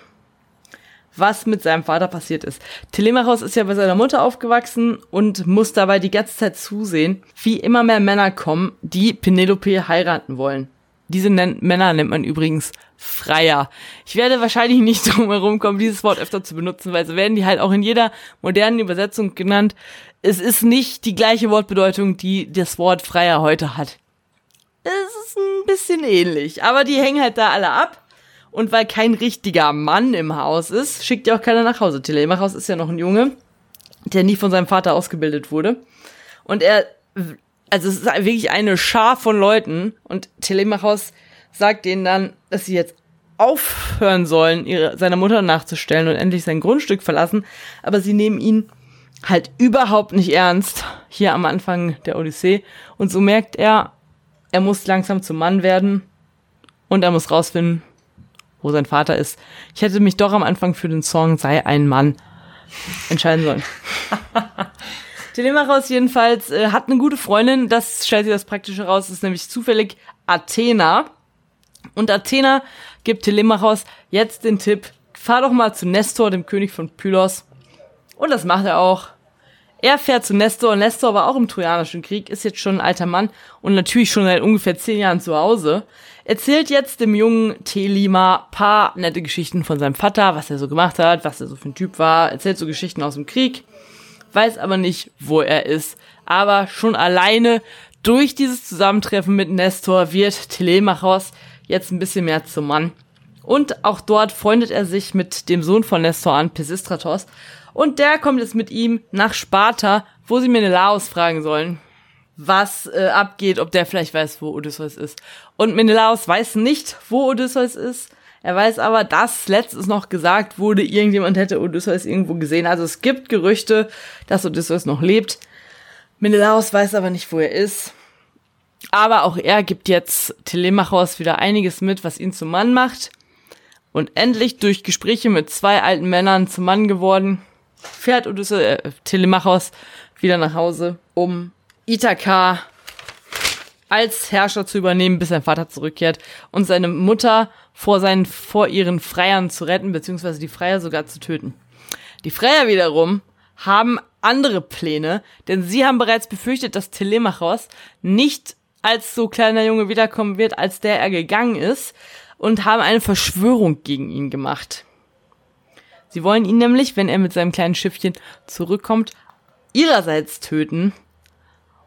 S4: was mit seinem Vater passiert ist. Telemachos ist ja bei seiner Mutter aufgewachsen und muss dabei die ganze Zeit zusehen, wie immer mehr Männer kommen, die Penelope heiraten wollen. Diese Nen Männer nennt man übrigens Freier. Ich werde wahrscheinlich nicht drum herum kommen, dieses Wort öfter zu benutzen, weil so werden die halt auch in jeder modernen Übersetzung genannt. Es ist nicht die gleiche Wortbedeutung, die das Wort Freier heute hat. Es ist ein bisschen ähnlich, aber die hängen halt da alle ab. Und weil kein richtiger Mann im Haus ist, schickt ja auch keiner nach Hause. Telemachos ist ja noch ein Junge, der nie von seinem Vater ausgebildet wurde. Und er, also es ist wirklich eine Schar von Leuten. Und Telemachos sagt denen dann, dass sie jetzt aufhören sollen, ihre, seiner Mutter nachzustellen und endlich sein Grundstück verlassen. Aber sie nehmen ihn halt überhaupt nicht ernst, hier am Anfang der Odyssee. Und so merkt er, er muss langsam zum Mann werden und er muss rausfinden, wo sein Vater ist. Ich hätte mich doch am Anfang für den Song Sei ein Mann entscheiden sollen. Telemachos jedenfalls äh, hat eine gute Freundin, das stellt sich das praktisch heraus, ist nämlich zufällig Athena. Und Athena gibt Telemachos jetzt den Tipp, fahr doch mal zu Nestor, dem König von Pylos. Und das macht er auch. Er fährt zu Nestor. Nestor war auch im Trojanischen Krieg, ist jetzt schon ein alter Mann und natürlich schon seit ungefähr zehn Jahren zu Hause. Erzählt jetzt dem jungen Telima paar nette Geschichten von seinem Vater, was er so gemacht hat, was er so für ein Typ war. Erzählt so Geschichten aus dem Krieg, weiß aber nicht, wo er ist. Aber schon alleine durch dieses Zusammentreffen mit Nestor wird Telemachos jetzt ein bisschen mehr zum Mann. Und auch dort freundet er sich mit dem Sohn von Nestor an, Pisistratos. Und der kommt jetzt mit ihm nach Sparta, wo sie Menelaos fragen sollen, was äh, abgeht, ob der vielleicht weiß, wo Odysseus ist. Und Menelaos weiß nicht, wo Odysseus ist. Er weiß aber, dass letztes noch gesagt wurde, irgendjemand hätte Odysseus irgendwo gesehen. Also es gibt Gerüchte, dass Odysseus noch lebt. Menelaos weiß aber nicht, wo er ist. Aber auch er gibt jetzt Telemachos wieder einiges mit, was ihn zum Mann macht. Und endlich durch Gespräche mit zwei alten Männern zum Mann geworden, fährt Odysseus, äh, Telemachos wieder nach Hause, um Ithaka als Herrscher zu übernehmen, bis sein Vater zurückkehrt und seine Mutter vor seinen, vor ihren Freiern zu retten, beziehungsweise die Freier sogar zu töten. Die Freier wiederum haben andere Pläne, denn sie haben bereits befürchtet, dass Telemachos nicht als so kleiner Junge wiederkommen wird, als der er gegangen ist, und haben eine Verschwörung gegen ihn gemacht. Sie wollen ihn nämlich, wenn er mit seinem kleinen Schiffchen zurückkommt, ihrerseits töten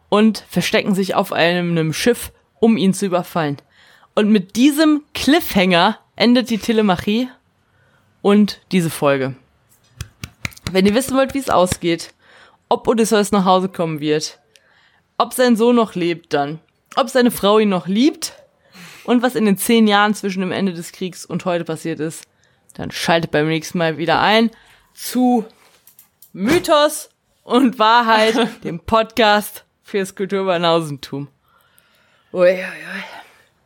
S4: und verstecken sich auf einem, einem Schiff, um ihn zu überfallen. Und mit diesem Cliffhanger endet die Telemachie und diese Folge. Wenn ihr wissen wollt, wie es ausgeht, ob Odysseus nach Hause kommen wird, ob sein Sohn noch lebt dann, ob seine Frau ihn noch liebt und was in den zehn Jahren zwischen dem Ende des Kriegs und heute passiert ist, dann schaltet beim nächsten Mal wieder ein zu Mythos und Wahrheit, dem Podcast fürs Kulturbanausentum. Ui, ui, ui.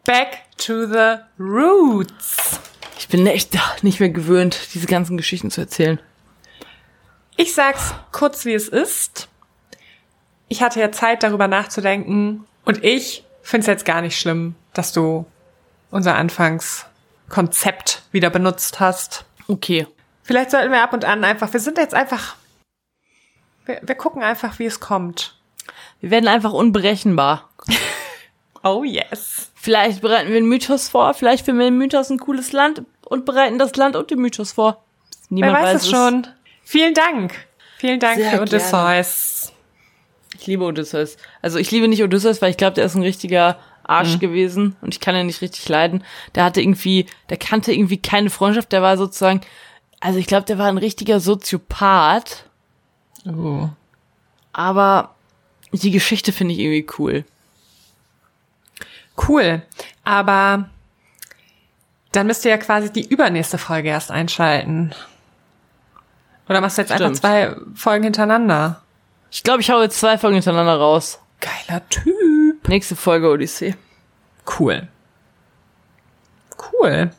S2: Back to the roots.
S4: Ich bin echt nicht mehr gewöhnt, diese ganzen Geschichten zu erzählen.
S2: Ich sag's kurz, wie es ist. Ich hatte ja Zeit, darüber nachzudenken. Und ich find's jetzt gar nicht schlimm, dass du unser Anfangskonzept wieder benutzt hast.
S4: Okay.
S2: Vielleicht sollten wir ab und an einfach, wir sind jetzt einfach, wir, wir gucken einfach, wie es kommt.
S4: Wir werden einfach unberechenbar.
S2: Oh yes.
S4: Vielleicht bereiten wir einen Mythos vor, vielleicht finden wir den Mythos ein cooles Land und bereiten das Land und den Mythos vor. Niemand
S2: Wer weiß, es schon. Vielen Dank. Vielen Dank
S4: Sehr
S2: für Odysseus.
S4: Ich liebe Odysseus. Also ich liebe nicht Odysseus, weil ich glaube, der ist ein richtiger Arsch gewesen und ich kann ihn nicht richtig leiden. Der hatte irgendwie, der kannte irgendwie keine Freundschaft, der war sozusagen, also ich glaube, der war ein richtiger Soziopath,
S2: Oh.
S4: aber die Geschichte finde ich irgendwie cool.
S2: Cool. Aber dann müsst ihr ja quasi die übernächste Folge erst einschalten. Oder machst du jetzt einfach
S4: Stimmt.
S2: zwei Folgen hintereinander?
S4: Ich glaube, ich hau jetzt zwei Folgen hintereinander raus.
S2: Geiler Typ.
S4: Nächste Folge Odyssee.
S2: Cool. Cool.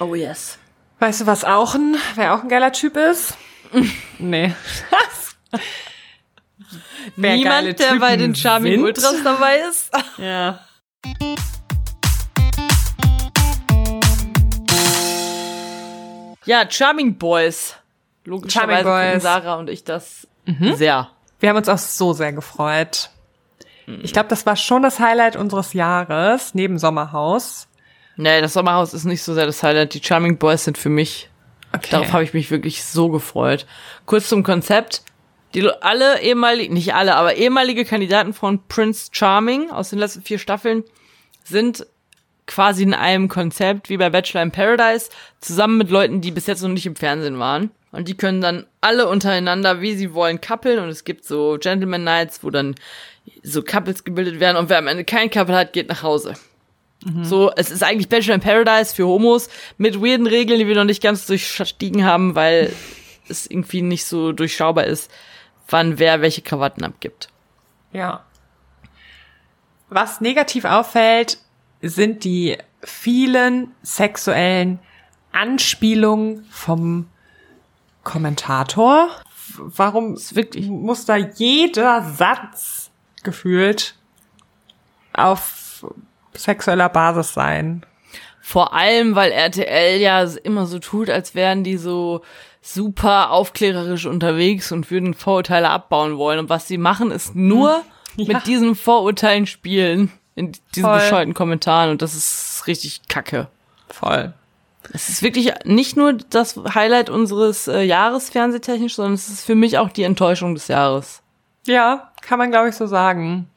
S4: Oh yes.
S2: Weißt du, was auch ein, wer auch ein geiler Typ ist? nee. Geile
S4: Niemand, der bei den Charming
S2: sind?
S4: Ultras dabei ist.
S2: Ja.
S4: Ja, Charming Boys. Logischerweise
S2: Charming Boys.
S4: Sarah und ich das sehr.
S2: Wir haben uns auch so sehr gefreut. Ich glaube, das war schon das Highlight unseres Jahres, neben Sommerhaus.
S4: Nee, das Sommerhaus ist nicht so sehr das Highlight. Die Charming Boys sind für mich,
S2: Okay.
S4: darauf habe ich mich wirklich so gefreut. Kurz zum Konzept. Die alle ehemalige, nicht alle, aber ehemalige Kandidaten von Prince Charming aus den letzten vier Staffeln sind quasi in einem Konzept wie bei Bachelor in Paradise zusammen mit Leuten, die bis jetzt noch nicht im Fernsehen waren. Und die können dann alle untereinander, wie sie wollen, kappeln. Und es gibt so Gentleman Nights, wo dann so Couples gebildet werden. Und wer am Ende kein Couple hat, geht nach Hause. So, es ist eigentlich Bachelor in Paradise für Homos mit weirden Regeln, die wir noch nicht ganz durchstiegen haben, weil es irgendwie nicht so durchschaubar ist, wann wer welche Krawatten abgibt.
S2: Ja. Was negativ auffällt, sind die vielen sexuellen Anspielungen vom Kommentator. Warum
S4: wirklich-
S2: muss da jeder Satz gefühlt auf sexueller Basis sein?
S4: Vor allem, weil RTL ja immer so tut, als wären die so super aufklärerisch unterwegs und würden Vorurteile abbauen wollen. Und was sie machen, ist nur
S2: Ja.
S4: mit diesen Vorurteilen spielen. In diesen
S2: Voll.
S4: bescheuerten Kommentaren. Und das ist richtig kacke.
S2: Voll.
S4: Es ist wirklich nicht nur das Highlight unseres äh, Jahres fernsehtechnisch, sondern es ist für mich auch die Enttäuschung des Jahres.
S2: Ja, kann man glaube ich so sagen.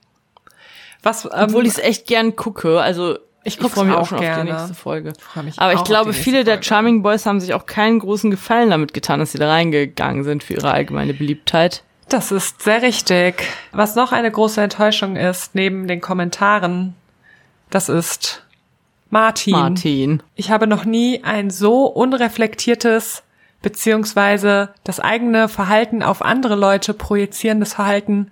S2: Was, ähm,
S4: Obwohl ich es echt gern gucke. Also
S2: Ich
S4: ich, freue mich
S2: auch
S4: auch schon auf
S2: gerne.
S4: die nächste Folge.
S2: mich
S4: Aber ich
S2: auf
S4: glaube, viele der. Charming Boys haben sich auch keinen großen Gefallen damit getan, dass sie da reingegangen sind für ihre allgemeine Beliebtheit.
S2: Das ist sehr richtig. Was noch eine große Enttäuschung ist, neben den Kommentaren, das ist Martin.
S4: Martin.
S2: Ich habe noch nie ein so unreflektiertes beziehungsweise das eigene Verhalten auf andere Leute projizierendes Verhalten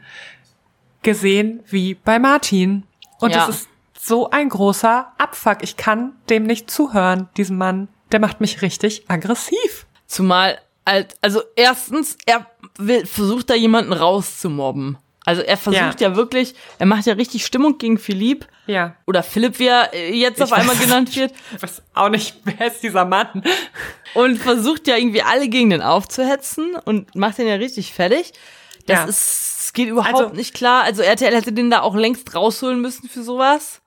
S2: gesehen wie bei Martin. Und
S4: Ja.
S2: es ist so ein großer Abfuck. Ich kann dem nicht zuhören, diesem Mann. Der macht mich richtig aggressiv.
S4: Zumal, also erstens, er will, versucht da jemanden rauszumobben. Also er versucht ja. wirklich, er macht ja richtig Stimmung gegen Philipp.
S2: Ja.
S4: Oder Philipp, wie er jetzt auf
S2: Ich
S4: einmal
S2: weiß
S4: genannt wird.
S2: Ich weiß auch nicht, wer ist dieser Mann?
S4: und versucht ja irgendwie alle gegen den aufzuhetzen und macht den ja richtig fertig. Das
S2: Ja.
S4: ist, geht überhaupt
S2: Also-
S4: nicht klar. Also RTL hätte den da auch längst rausholen müssen für sowas.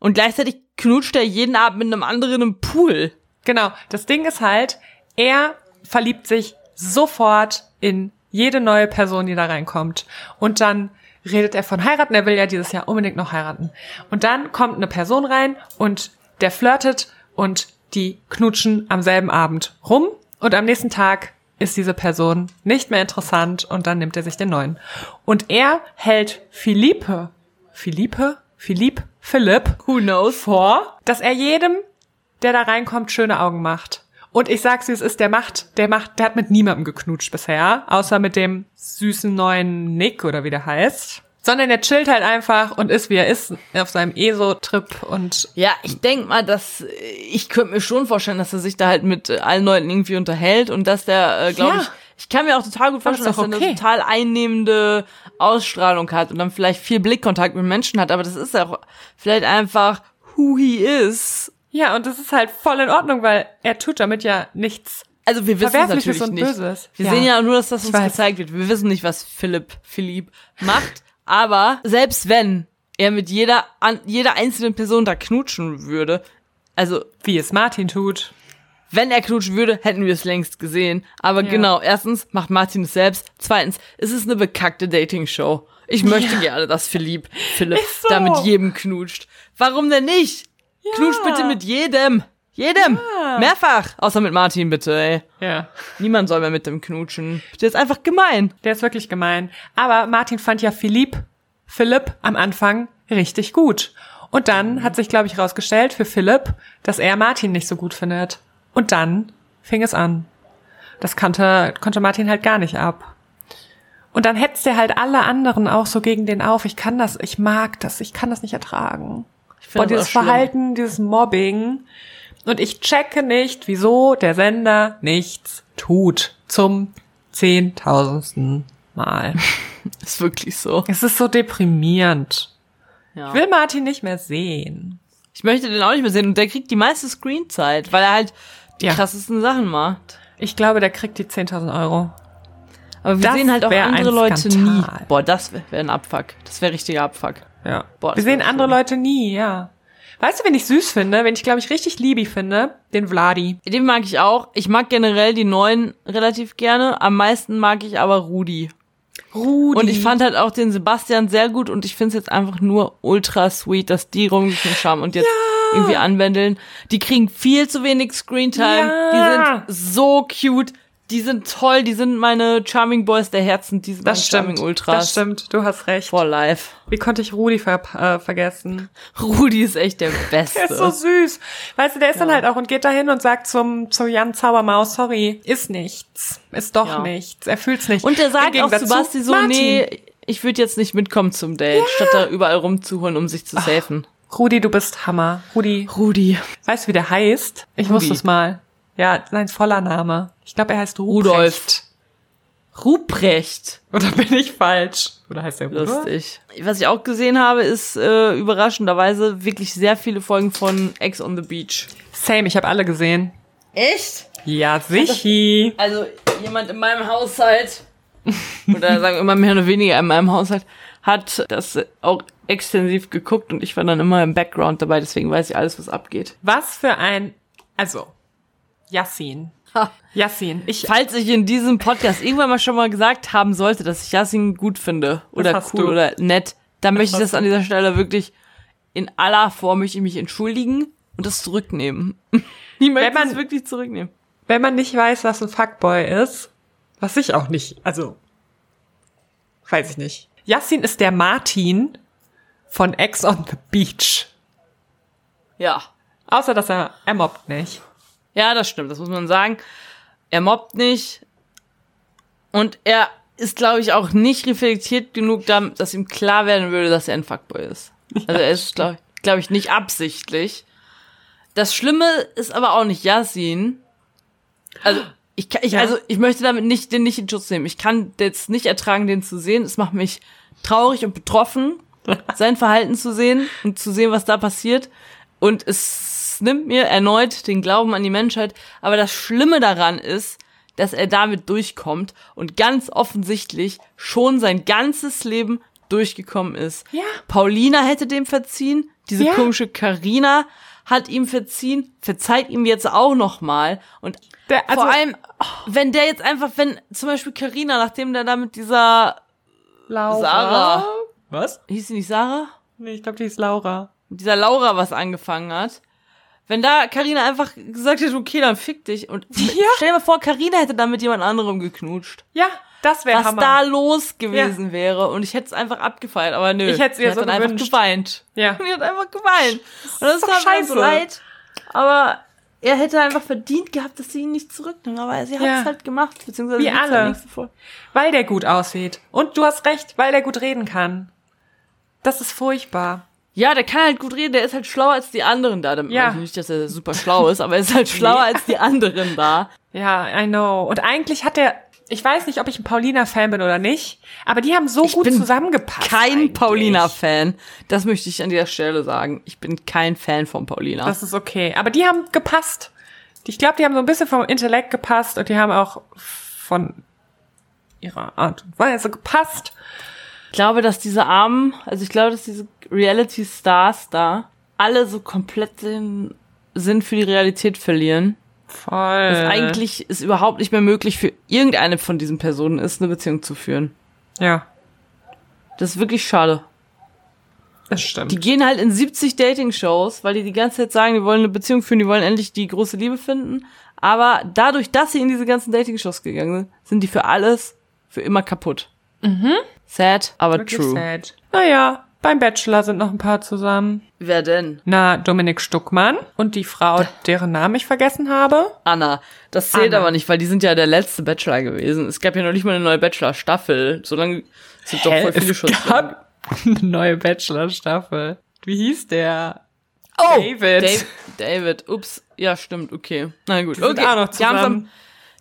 S4: Und gleichzeitig knutscht er jeden Abend mit einem anderen im Pool.
S2: Genau. Das Ding ist halt, er verliebt sich sofort in jede neue Person, die da reinkommt. Und dann redet er von heiraten. Er will ja dieses Jahr unbedingt noch heiraten. Und dann kommt eine Person rein und der flirtet und die knutschen am selben Abend rum. Und am nächsten Tag ist diese Person nicht mehr interessant und dann nimmt er sich den neuen. Und er hält Philippe, Philippe, Philipp, Philipp
S4: Who knows?
S2: vor, dass er jedem, der da reinkommt, schöne Augen macht. Und ich sag's, wie es ist, der macht, der macht, der hat mit niemandem geknutscht bisher, außer mit dem süßen neuen Nick oder wie der heißt. Sondern er chillt halt einfach und ist, wie er ist, auf seinem ESO-Trip und
S4: Ja, ich denk mal, dass ich könnte mir schon vorstellen, dass er sich da halt mit allen Leuten irgendwie unterhält und dass der, äh, glaube
S2: Ja.
S4: ich, ich kann mir auch total gut vorstellen, dass er
S2: doch
S4: eine
S2: okay.
S4: total einnehmende Ausstrahlung hat und dann vielleicht viel Blickkontakt mit Menschen hat, aber das ist ja auch vielleicht einfach who he is.
S2: ja, und das ist halt voll in Ordnung, weil er tut damit ja nichts.
S4: Also wir wissen natürlich
S2: und
S4: nicht.
S2: Böses.
S4: Wir
S2: Ja.
S4: sehen ja nur, dass das uns gezeigt wird. Wir wissen nicht, was Philipp Philipp macht, aber selbst wenn er mit jeder an, jeder einzelnen Person da knutschen würde, also
S2: Wie es Martin tut.
S4: Wenn er knutschen würde, hätten wir es längst gesehen. Aber
S2: Ja.
S4: genau, erstens macht Martin es selbst. Zweitens, es ist eine bekackte Dating-Show. Ich möchte gerne, dass Philipp, Philipp
S2: so.
S4: da mit jedem knutscht. Warum denn nicht? Knutscht bitte mit jedem. Jedem. Mehrfach. Außer mit Martin, bitte, ey.
S2: Ja.
S4: Niemand soll mehr mit dem knutschen. Der ist einfach gemein.
S2: Der ist wirklich gemein. Aber Martin fand ja Philipp, Philipp am Anfang richtig gut. Und dann hat sich, glaube ich, rausgestellt für Philipp, dass er Martin nicht so gut findet. Und dann fing es an. Das kannte, konnte Martin halt gar nicht ab. Und dann hetzt er halt alle anderen auch so gegen den auf. Ich kann das, ich mag das, ich kann das nicht ertragen.
S4: Ich das
S2: dieses. Verhalten, dieses Mobbing. Und ich checke nicht, wieso der Sender nichts tut. Zum zehntausendsten Mal.
S4: Ist wirklich so.
S2: Es ist so deprimierend.
S4: Ja.
S2: Ich will Martin nicht mehr sehen.
S4: Ich möchte den auch nicht mehr sehen. Und der kriegt die meiste Screenzeit, weil er halt die
S2: Ja.
S4: krassesten Sachen macht.
S2: Ich glaube, der kriegt die 10.000 Euro.
S4: Aber wir
S2: Das
S4: sehen halt auch andere Leute nie. Boah, das wäre wär ein Abfuck. Das wäre richtiger Abfuck.
S2: Ja.
S4: Boah,
S2: Wir sehen andere
S4: schlimm.
S2: Leute nie, ja. Weißt du, wen ich süß finde, wen ich, glaube ich, richtig liebi finde? Den Vladi.
S4: Den mag ich auch. Ich mag generell die neuen relativ gerne. Am meisten mag ich aber Rudi.
S2: Rudi.
S4: Und ich fand halt auch den Sebastian sehr gut und ich finde es jetzt einfach nur ultra sweet, dass die rumgeknutscht haben und jetzt irgendwie anwendeln. Die kriegen viel zu wenig Screentime.
S2: Ja.
S4: Die sind so cute. Die sind toll. Die sind meine Charming Boys der Herzen. Die sind
S2: das stimmt.
S4: Charming Ultras.
S2: Das stimmt. Du hast recht.
S4: For life.
S2: Wie konnte ich Rudi ver äh, vergessen?
S4: Rudi ist echt der Beste.
S2: Der ist so süß. Weißt du, der ist dann halt auch und geht dahin und sagt zum, zum Jan Zaubermaus, sorry, ist nichts. Ist doch
S4: Ja.
S2: nichts. Er fühlt's nicht.
S4: Und der sagt auch zu Basti so,
S2: Martin.
S4: nee, ich würde jetzt nicht mitkommen zum Date, statt da überall rumzuholen, um sich zu safen.
S2: Rudi, du bist Hammer. Rudi,
S4: Rudi.
S2: weißt du, wie der heißt? Ich
S4: Rudi.
S2: wusste es mal. Ja, sein voller Name. Ich glaube, er heißt Ruprecht.
S4: Rudolf. Ruprecht.
S2: Oder bin ich falsch? Oder heißt er Rudolf?
S4: Lustig. Was ich auch gesehen habe, ist äh, überraschenderweise wirklich sehr viele Folgen von Ex on the Beach.
S2: Same, ich habe alle gesehen.
S4: Echt?
S2: Ja, sichi.
S4: Also jemand in meinem Haushalt, oder sagen wir immer mehr oder weniger in meinem Haushalt, hat das auch extensiv geguckt und ich war dann immer im Background dabei, deswegen weiß ich alles, was abgeht.
S2: Was für ein, also, Yassin. Yassin. Ich,
S4: Falls ich in diesem Podcast irgendwann mal schon mal gesagt haben sollte, dass ich Yasin gut finde oder cool
S2: du.
S4: oder nett, dann möchte ich das an dieser Stelle wirklich in aller Form möchte ich mich entschuldigen und das zurücknehmen. Ich möchte
S2: Wenn man-
S4: es wirklich zurücknehmen.
S2: wenn man nicht weiß, was ein Fuckboy ist, was ich auch nicht, also, weiß ich nicht. Yassin ist der Martin von Ex on the Beach.
S4: Ja.
S2: Außer, dass er, er mobbt nicht.
S4: Ja, das stimmt, das muss man sagen. Er mobbt nicht und er ist, glaube ich, auch nicht reflektiert genug, dass ihm klar werden würde, dass er ein Fuckboy ist. Also er ist, glaube glaub ich, nicht absichtlich. Das Schlimme ist aber auch nicht Yasin. Also ich, kann, ich
S2: Ja.
S4: also ich möchte damit nicht den nicht in Schutz nehmen. Ich kann jetzt nicht ertragen, den zu sehen. Es macht mich traurig und betroffen, sein Verhalten zu sehen und zu sehen, was da passiert. Und es nimmt mir erneut den Glauben an die Menschheit. Aber das Schlimme daran ist, dass er damit durchkommt und ganz offensichtlich schon sein ganzes Leben durchgekommen ist.
S2: Ja.
S4: Paulina hätte dem verziehen, diese
S2: Ja.
S4: komische Karina hat ihm verziehen, verzeiht ihm jetzt auch noch mal und
S2: Der- also-
S4: vor allem, wenn der jetzt einfach, wenn zum Beispiel Karina, nachdem der da mit dieser
S2: Laura.
S4: Sarah.
S2: Was?
S4: hieß sie nicht Sarah,
S2: Nee, ich glaube, die ist Laura.
S4: mit dieser Laura was angefangen hat, wenn da Karina einfach gesagt hätte, okay, dann fick dich und stell dir mal vor, Karina hätte dann mit jemand anderem geknutscht.
S2: Ja, das wäre
S4: was
S2: Hammer.
S4: da los gewesen wäre und ich hätte es einfach abgefeiert, aber nö.
S2: Ich hätt's ihr
S4: die hat
S2: so
S4: dann einfach
S2: gewünscht.
S4: geweint.
S2: Ja.
S4: Und die hat einfach geweint. Und das
S2: ist doch scheiße.
S4: so leid. Aber er hätte einfach verdient gehabt, dass sie ihn nicht zurücknimmt. Aber sie hat
S2: Ja.
S4: es halt gemacht, beziehungsweise
S2: Wie
S4: halt
S2: alle.
S4: Folge.
S2: Weil der gut aussieht. Und du hast recht, weil der gut reden kann. Das ist furchtbar.
S4: Ja, der kann halt gut reden, der ist halt schlauer als die anderen da. Damit
S2: Ja.
S4: meine ich nicht, dass er super schlau ist, aber er ist halt schlauer als die anderen da.
S2: Ja, I know. Und eigentlich hat der, ich weiß nicht, ob ich ein Paulina-Fan bin oder nicht, aber die haben so gut
S4: bin
S2: zusammengepasst.
S4: Kein. Paulina-Fan. Das möchte ich an dieser Stelle sagen. Ich bin kein Fan von Paulina.
S2: Das ist okay. Aber die haben gepasst. Ich glaube, die haben so ein bisschen vom Intellekt gepasst und die haben auch von ihrer Art und Weise gepasst.
S4: Ich glaube, dass diese Armen, also ich glaube, dass diese Reality-Stars da alle so komplett den Sinn für die Realität verlieren
S2: Voll.
S4: Dass eigentlich es überhaupt nicht mehr möglich für irgendeine von diesen Personen ist, eine Beziehung zu führen.
S2: Ja,
S4: Das ist wirklich schade.
S2: das stimmt.
S4: Die gehen halt in 70 Dating-Shows, weil die die ganze Zeit sagen, die wollen eine Beziehung führen, die wollen endlich die große Liebe finden. Aber dadurch, dass sie in diese ganzen Dating-Shows gegangen sind, sind die für alles für immer kaputt. Mhm. Sad, aber
S2: Wirklich
S4: true.
S2: sad. Naja, beim Bachelor sind noch ein paar zusammen.
S4: Wer denn?
S2: Na, Dominik Stuckmann und die Frau, deren Namen ich vergessen habe.
S4: Anna. Das zählt
S2: Anna.
S4: aber nicht, weil die sind ja der letzte Bachelor gewesen. Es gab ja noch nicht mal eine neue Bachelor-Staffel. Solange sind doch voll viele
S2: es
S4: schon.
S2: gab eine neue Bachelor-Staffel. Wie hieß der?
S4: Oh,
S2: David.
S4: David. David. Ups. Ja, stimmt. Okay. Na gut.
S2: Die sind
S4: okay.
S2: auch noch zusammen.
S4: Am,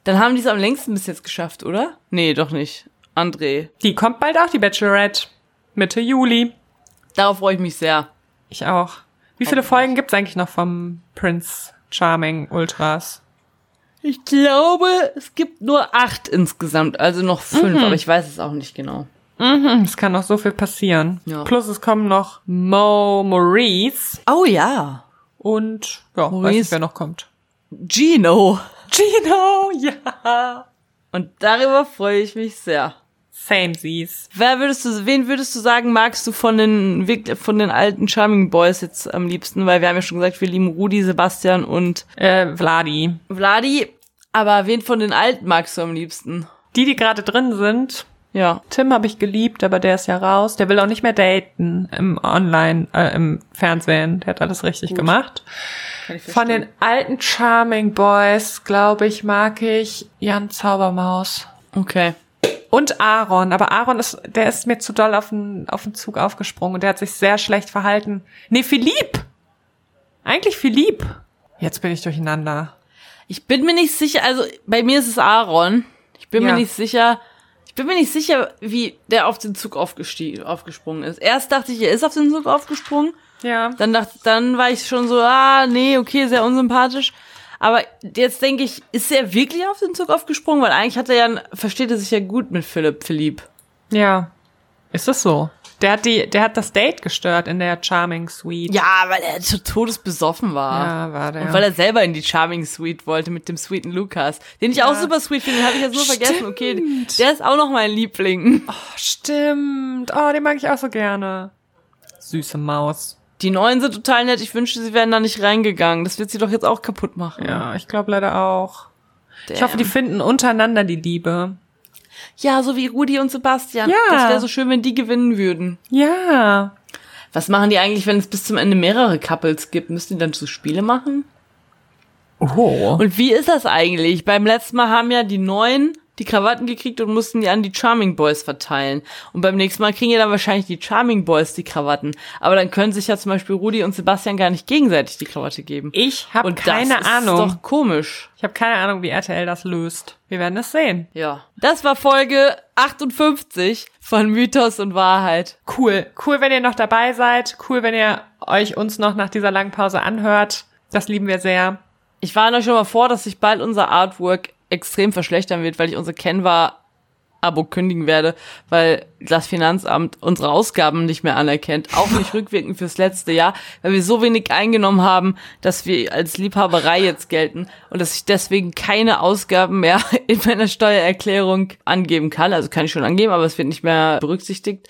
S4: dann haben die es am längsten bis jetzt geschafft, oder? Nee, doch nicht. André.
S2: Die kommt bald auch, die Bachelorette. Mitte Juli.
S4: Darauf freue ich mich sehr.
S2: Ich auch. Wie viele Folgen gibt's eigentlich noch vom Prince Charming Ultras?
S4: Ich glaube, es gibt nur acht insgesamt, also noch fünf, aber ich weiß es auch nicht genau.
S2: Mhm, es kann noch so viel passieren.
S4: Ja.
S2: Plus es kommen noch Mo Maurice
S4: Oh ja.
S2: und ja, weiß
S4: Maurice.
S2: nicht, wer noch kommt.
S4: Gino.
S2: Gino, ja.
S4: Und darüber freue ich mich sehr.
S2: Samesies.
S4: Wer würdest du, wen würdest du sagen, magst du von den, von den alten Charming Boys jetzt am liebsten? Weil wir haben ja schon gesagt, wir lieben Rudi, Sebastian und
S2: Äh, Vladi.
S4: Vladi. Aber wen von den alten magst du am liebsten?
S2: Die, die gerade drin sind,
S4: Ja.
S2: Tim habe ich geliebt, aber der ist ja raus. Der will auch nicht mehr daten im Online, äh, im Fernsehen. Der hat alles richtig gemacht. Von den alten Charming Boys, glaube ich, mag ich Jan Zaubermaus.
S4: Okay.
S2: Und Aaron, aber Aaron ist, der ist mir zu doll auf den, auf den Zug aufgesprungen und der hat sich sehr schlecht verhalten. Nee, Philipp! Eigentlich Philipp. Jetzt bin ich durcheinander.
S4: Ich bin mir nicht sicher, also bei mir ist es Aaron. Ich bin
S2: Ja.
S4: mir nicht sicher, ich bin mir nicht sicher, wie der auf den Zug aufgesprungen ist. Erst dachte ich, er ist auf den Zug aufgesprungen.
S2: Ja.
S4: Dann dachte, dann war ich schon so, ah, nee, okay, sehr unsympathisch. Aber jetzt denke ich, ist er wirklich auf den Zug aufgesprungen? Weil eigentlich hat er ja, versteht er sich ja gut mit Philipp, Philipp.
S2: Ja. Ist das so? Der hat die, der hat das Date gestört in der Charming Suite.
S4: Ja, weil er zu Todes besoffen war.
S2: Ja, war der.
S4: Und weil er selber in die Charming Suite wollte mit dem sweeten Lukas. Den ich auch super sweet finde, den habe ich jetzt nur vergessen. Okay, der ist auch noch mein Liebling.
S2: Stimmt. Oh, den mag ich auch so gerne. Süße Maus.
S4: Die neuen sind total nett. Ich wünschte, sie wären da nicht reingegangen. Das wird sie doch jetzt auch kaputt machen.
S2: Ja, ich glaube leider auch. Ich
S4: Damn.
S2: hoffe, die finden untereinander die Liebe.
S4: Ja, so wie Rudi und Sebastian.
S2: Ja.
S4: Das wäre so schön, wenn die gewinnen würden.
S2: Ja.
S4: Was machen die eigentlich, wenn es bis zum Ende mehrere Couples gibt? Müssen die dann so Spiele machen?
S2: Oh.
S4: Und wie ist das eigentlich? Beim letzten Mal haben ja die neuen die Krawatten gekriegt und mussten die an die Charming Boys verteilen. Und beim nächsten Mal kriegen ja dann wahrscheinlich die Charming Boys die Krawatten. Aber dann können sich ja zum Beispiel Rudi und Sebastian gar nicht gegenseitig die Krawatte geben.
S2: Ich habe keine
S4: das
S2: Ahnung.
S4: ist doch komisch.
S2: Ich habe keine Ahnung, wie RTL das löst. Wir werden es sehen.
S4: Ja. Das war Folge 58 von Mythos und Wahrheit.
S2: Cool. Cool, wenn ihr noch dabei seid. Cool, wenn ihr euch uns noch nach dieser langen Pause anhört. Das lieben wir sehr.
S4: Ich warne euch schon mal vor, dass sich bald unser Artwork extrem verschlechtern wird, weil ich unser Canva-Abo kündigen werde, weil das Finanzamt unsere Ausgaben nicht mehr anerkennt, auch nicht rückwirkend fürs letzte Jahr, weil wir so wenig eingenommen haben, dass wir als Liebhaberei jetzt gelten und dass ich deswegen keine Ausgaben mehr in meiner Steuererklärung angeben kann. Also kann ich schon angeben, aber es wird nicht mehr berücksichtigt.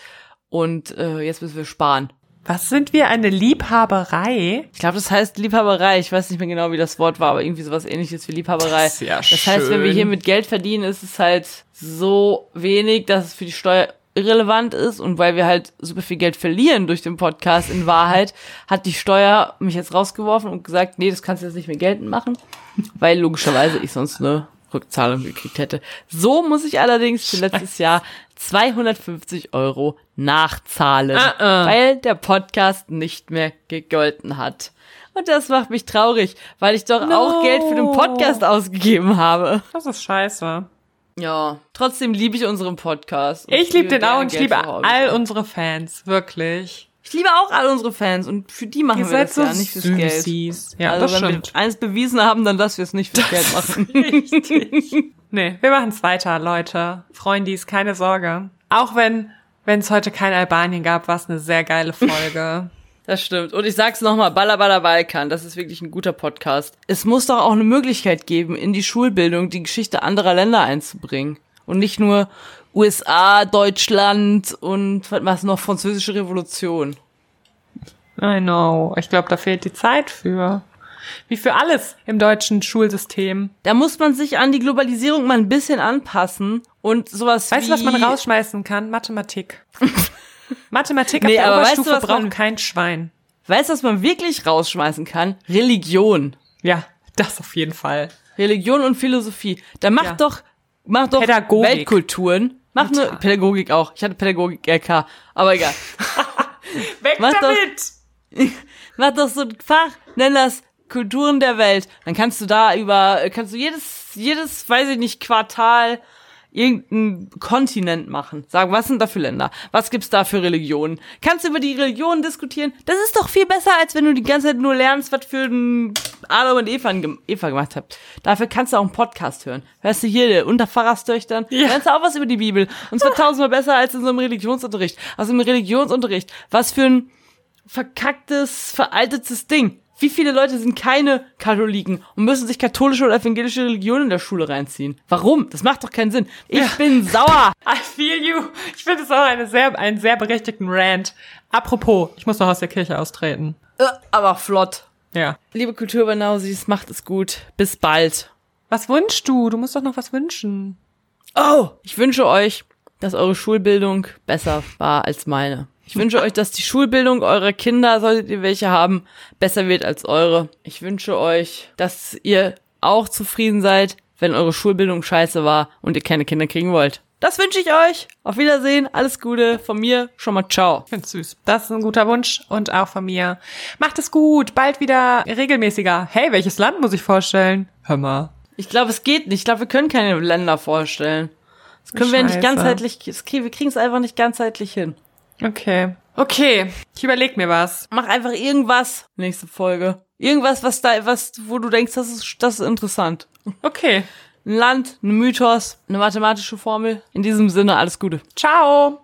S4: Und äh, jetzt müssen wir sparen.
S2: Was sind wir? Eine Liebhaberei?
S4: Ich glaube, das heißt Liebhaberei. Ich weiß nicht mehr genau, wie das Wort war, aber irgendwie sowas ähnliches wie Liebhaberei.
S2: Das ist ja
S4: das heißt, wenn wir
S2: schön.
S4: hier mit Geld verdienen, ist es halt so wenig, dass es für die Steuer irrelevant ist und weil wir halt super viel Geld verlieren durch den Podcast in Wahrheit, hat die Steuer mich jetzt rausgeworfen und gesagt, nee, das kannst du jetzt nicht mehr geltend machen, weil logischerweise ich sonst eine Rückzahlung gekriegt hätte. So muss ich allerdings für letztes Jahr 250 Euro nachzahlen,
S2: Ah, ah.
S4: weil der Podcast nicht mehr gegolten hat. Und das macht mich traurig, weil ich doch auch
S2: No.
S4: Geld für den Podcast ausgegeben habe.
S2: Das ist scheiße.
S4: Ja, trotzdem liebe ich unseren Podcast.
S2: Ich liebe den auch und ich liebe all unsere Fans. Wirklich.
S4: Ich liebe auch all unsere Fans und für die machen
S2: Ihr
S4: wir das
S2: so
S4: ja nicht fürs Geld.
S2: Ja,
S4: also
S2: das
S4: wenn
S2: stimmt.
S4: wir eins bewiesen haben, dann dass wir es nicht fürs Geld machen.
S2: Nee, wir machen es weiter, Leute. Freundis, keine Sorge. Auch wenn wenn es heute kein Albanien gab, war es eine sehr geile Folge.
S4: Das stimmt. Und ich sag's nochmal, Baller Baller Balkan, das ist wirklich ein guter Podcast. Es muss doch auch eine Möglichkeit geben, in die Schulbildung die Geschichte anderer Länder einzubringen. Und nicht nur USA, Deutschland und was noch, französische Revolution.
S2: I know. Ich glaube, da fehlt die Zeit für. Wie für alles im deutschen Schulsystem.
S4: Da muss man sich an die Globalisierung mal ein bisschen anpassen und sowas
S2: Weißt du, was man rausschmeißen kann? Mathematik. Mathematik
S4: Nee,
S2: ab der
S4: aber weißt du,
S2: Oberstufe
S4: was man-
S2: braucht kein Schwein.
S4: Weißt du, was man wirklich rausschmeißen kann? Religion.
S2: Ja, das auf jeden Fall.
S4: Religion und Philosophie. Da macht
S2: Ja.
S4: doch, macht doch
S2: Pädagogik.
S4: Weltkulturen. Macht nur. Pädagogik auch. Ich hatte Pädagogik LK, aber egal.
S2: Weg
S4: Mach doch-
S2: damit!
S4: Mach doch so ein Fach, nenn das Kulturen der Welt. Dann kannst du da über, kannst du jedes, jedes, weiß ich nicht, Quartal irgendeinen Kontinent machen. Sagen, was sind da für Länder? Was gibt's da für Religionen? Kannst du über die Religionen diskutieren? Das ist doch viel besser, als wenn du die ganze Zeit nur lernst, was für ein Adam und Eva, Eva gemacht habt. Dafür kannst du auch einen Podcast hören. Hörst du hier, unter Pfarrerstöchtern,
S2: Ja.
S4: lernst du auch was über die Bibel. Und zwar tausendmal besser als in so einem Religionsunterricht. Also im Religionsunterricht, was für ein verkacktes, veraltetes Ding. Wie viele Leute sind keine Katholiken und müssen sich katholische oder evangelische Religion in der Schule reinziehen? Warum? Das macht doch keinen Sinn. Ich bin sauer.
S2: I feel you. Ich finde es auch eine sehr, einen sehr berechtigten Rant. Apropos, ich muss noch aus der Kirche austreten.
S4: Äh, Aber flott.
S2: Ja.
S4: Liebe Kulturbanausis, macht es gut. Bis bald.
S2: Was wünschst du? Du musst doch noch was wünschen.
S4: Oh, ich wünsche euch, dass eure Schulbildung besser war als meine. Ich wünsche euch, dass die Schulbildung eurer Kinder, solltet ihr welche haben, besser wird als eure. Ich wünsche euch, dass ihr auch zufrieden seid, wenn eure Schulbildung scheiße war und ihr keine Kinder kriegen wollt. Das wünsche ich euch. Auf Wiedersehen. Alles Gute. Von mir schon mal ciao.
S2: Ich find's süß. Das ist ein guter Wunsch und auch von mir. Macht es gut. Bald wieder regelmäßiger. Hey, welches Land muss ich vorstellen? Hör mal.
S4: Ich glaube, es geht nicht. Ich glaube, wir können keine Länder vorstellen. Das können wir nicht
S2: Scheiße.
S4: ganzheitlich, wir kriegen es einfach nicht ganzheitlich hin.
S2: Okay. Okay. Ich überleg mir was.
S4: Mach einfach irgendwas. Nächste Folge. Irgendwas, was da, was, wo du denkst, das ist, das ist interessant.
S2: Okay.
S4: Ein Land, ein Mythos, eine mathematische Formel. In diesem Sinne, alles Gute.
S2: Ciao.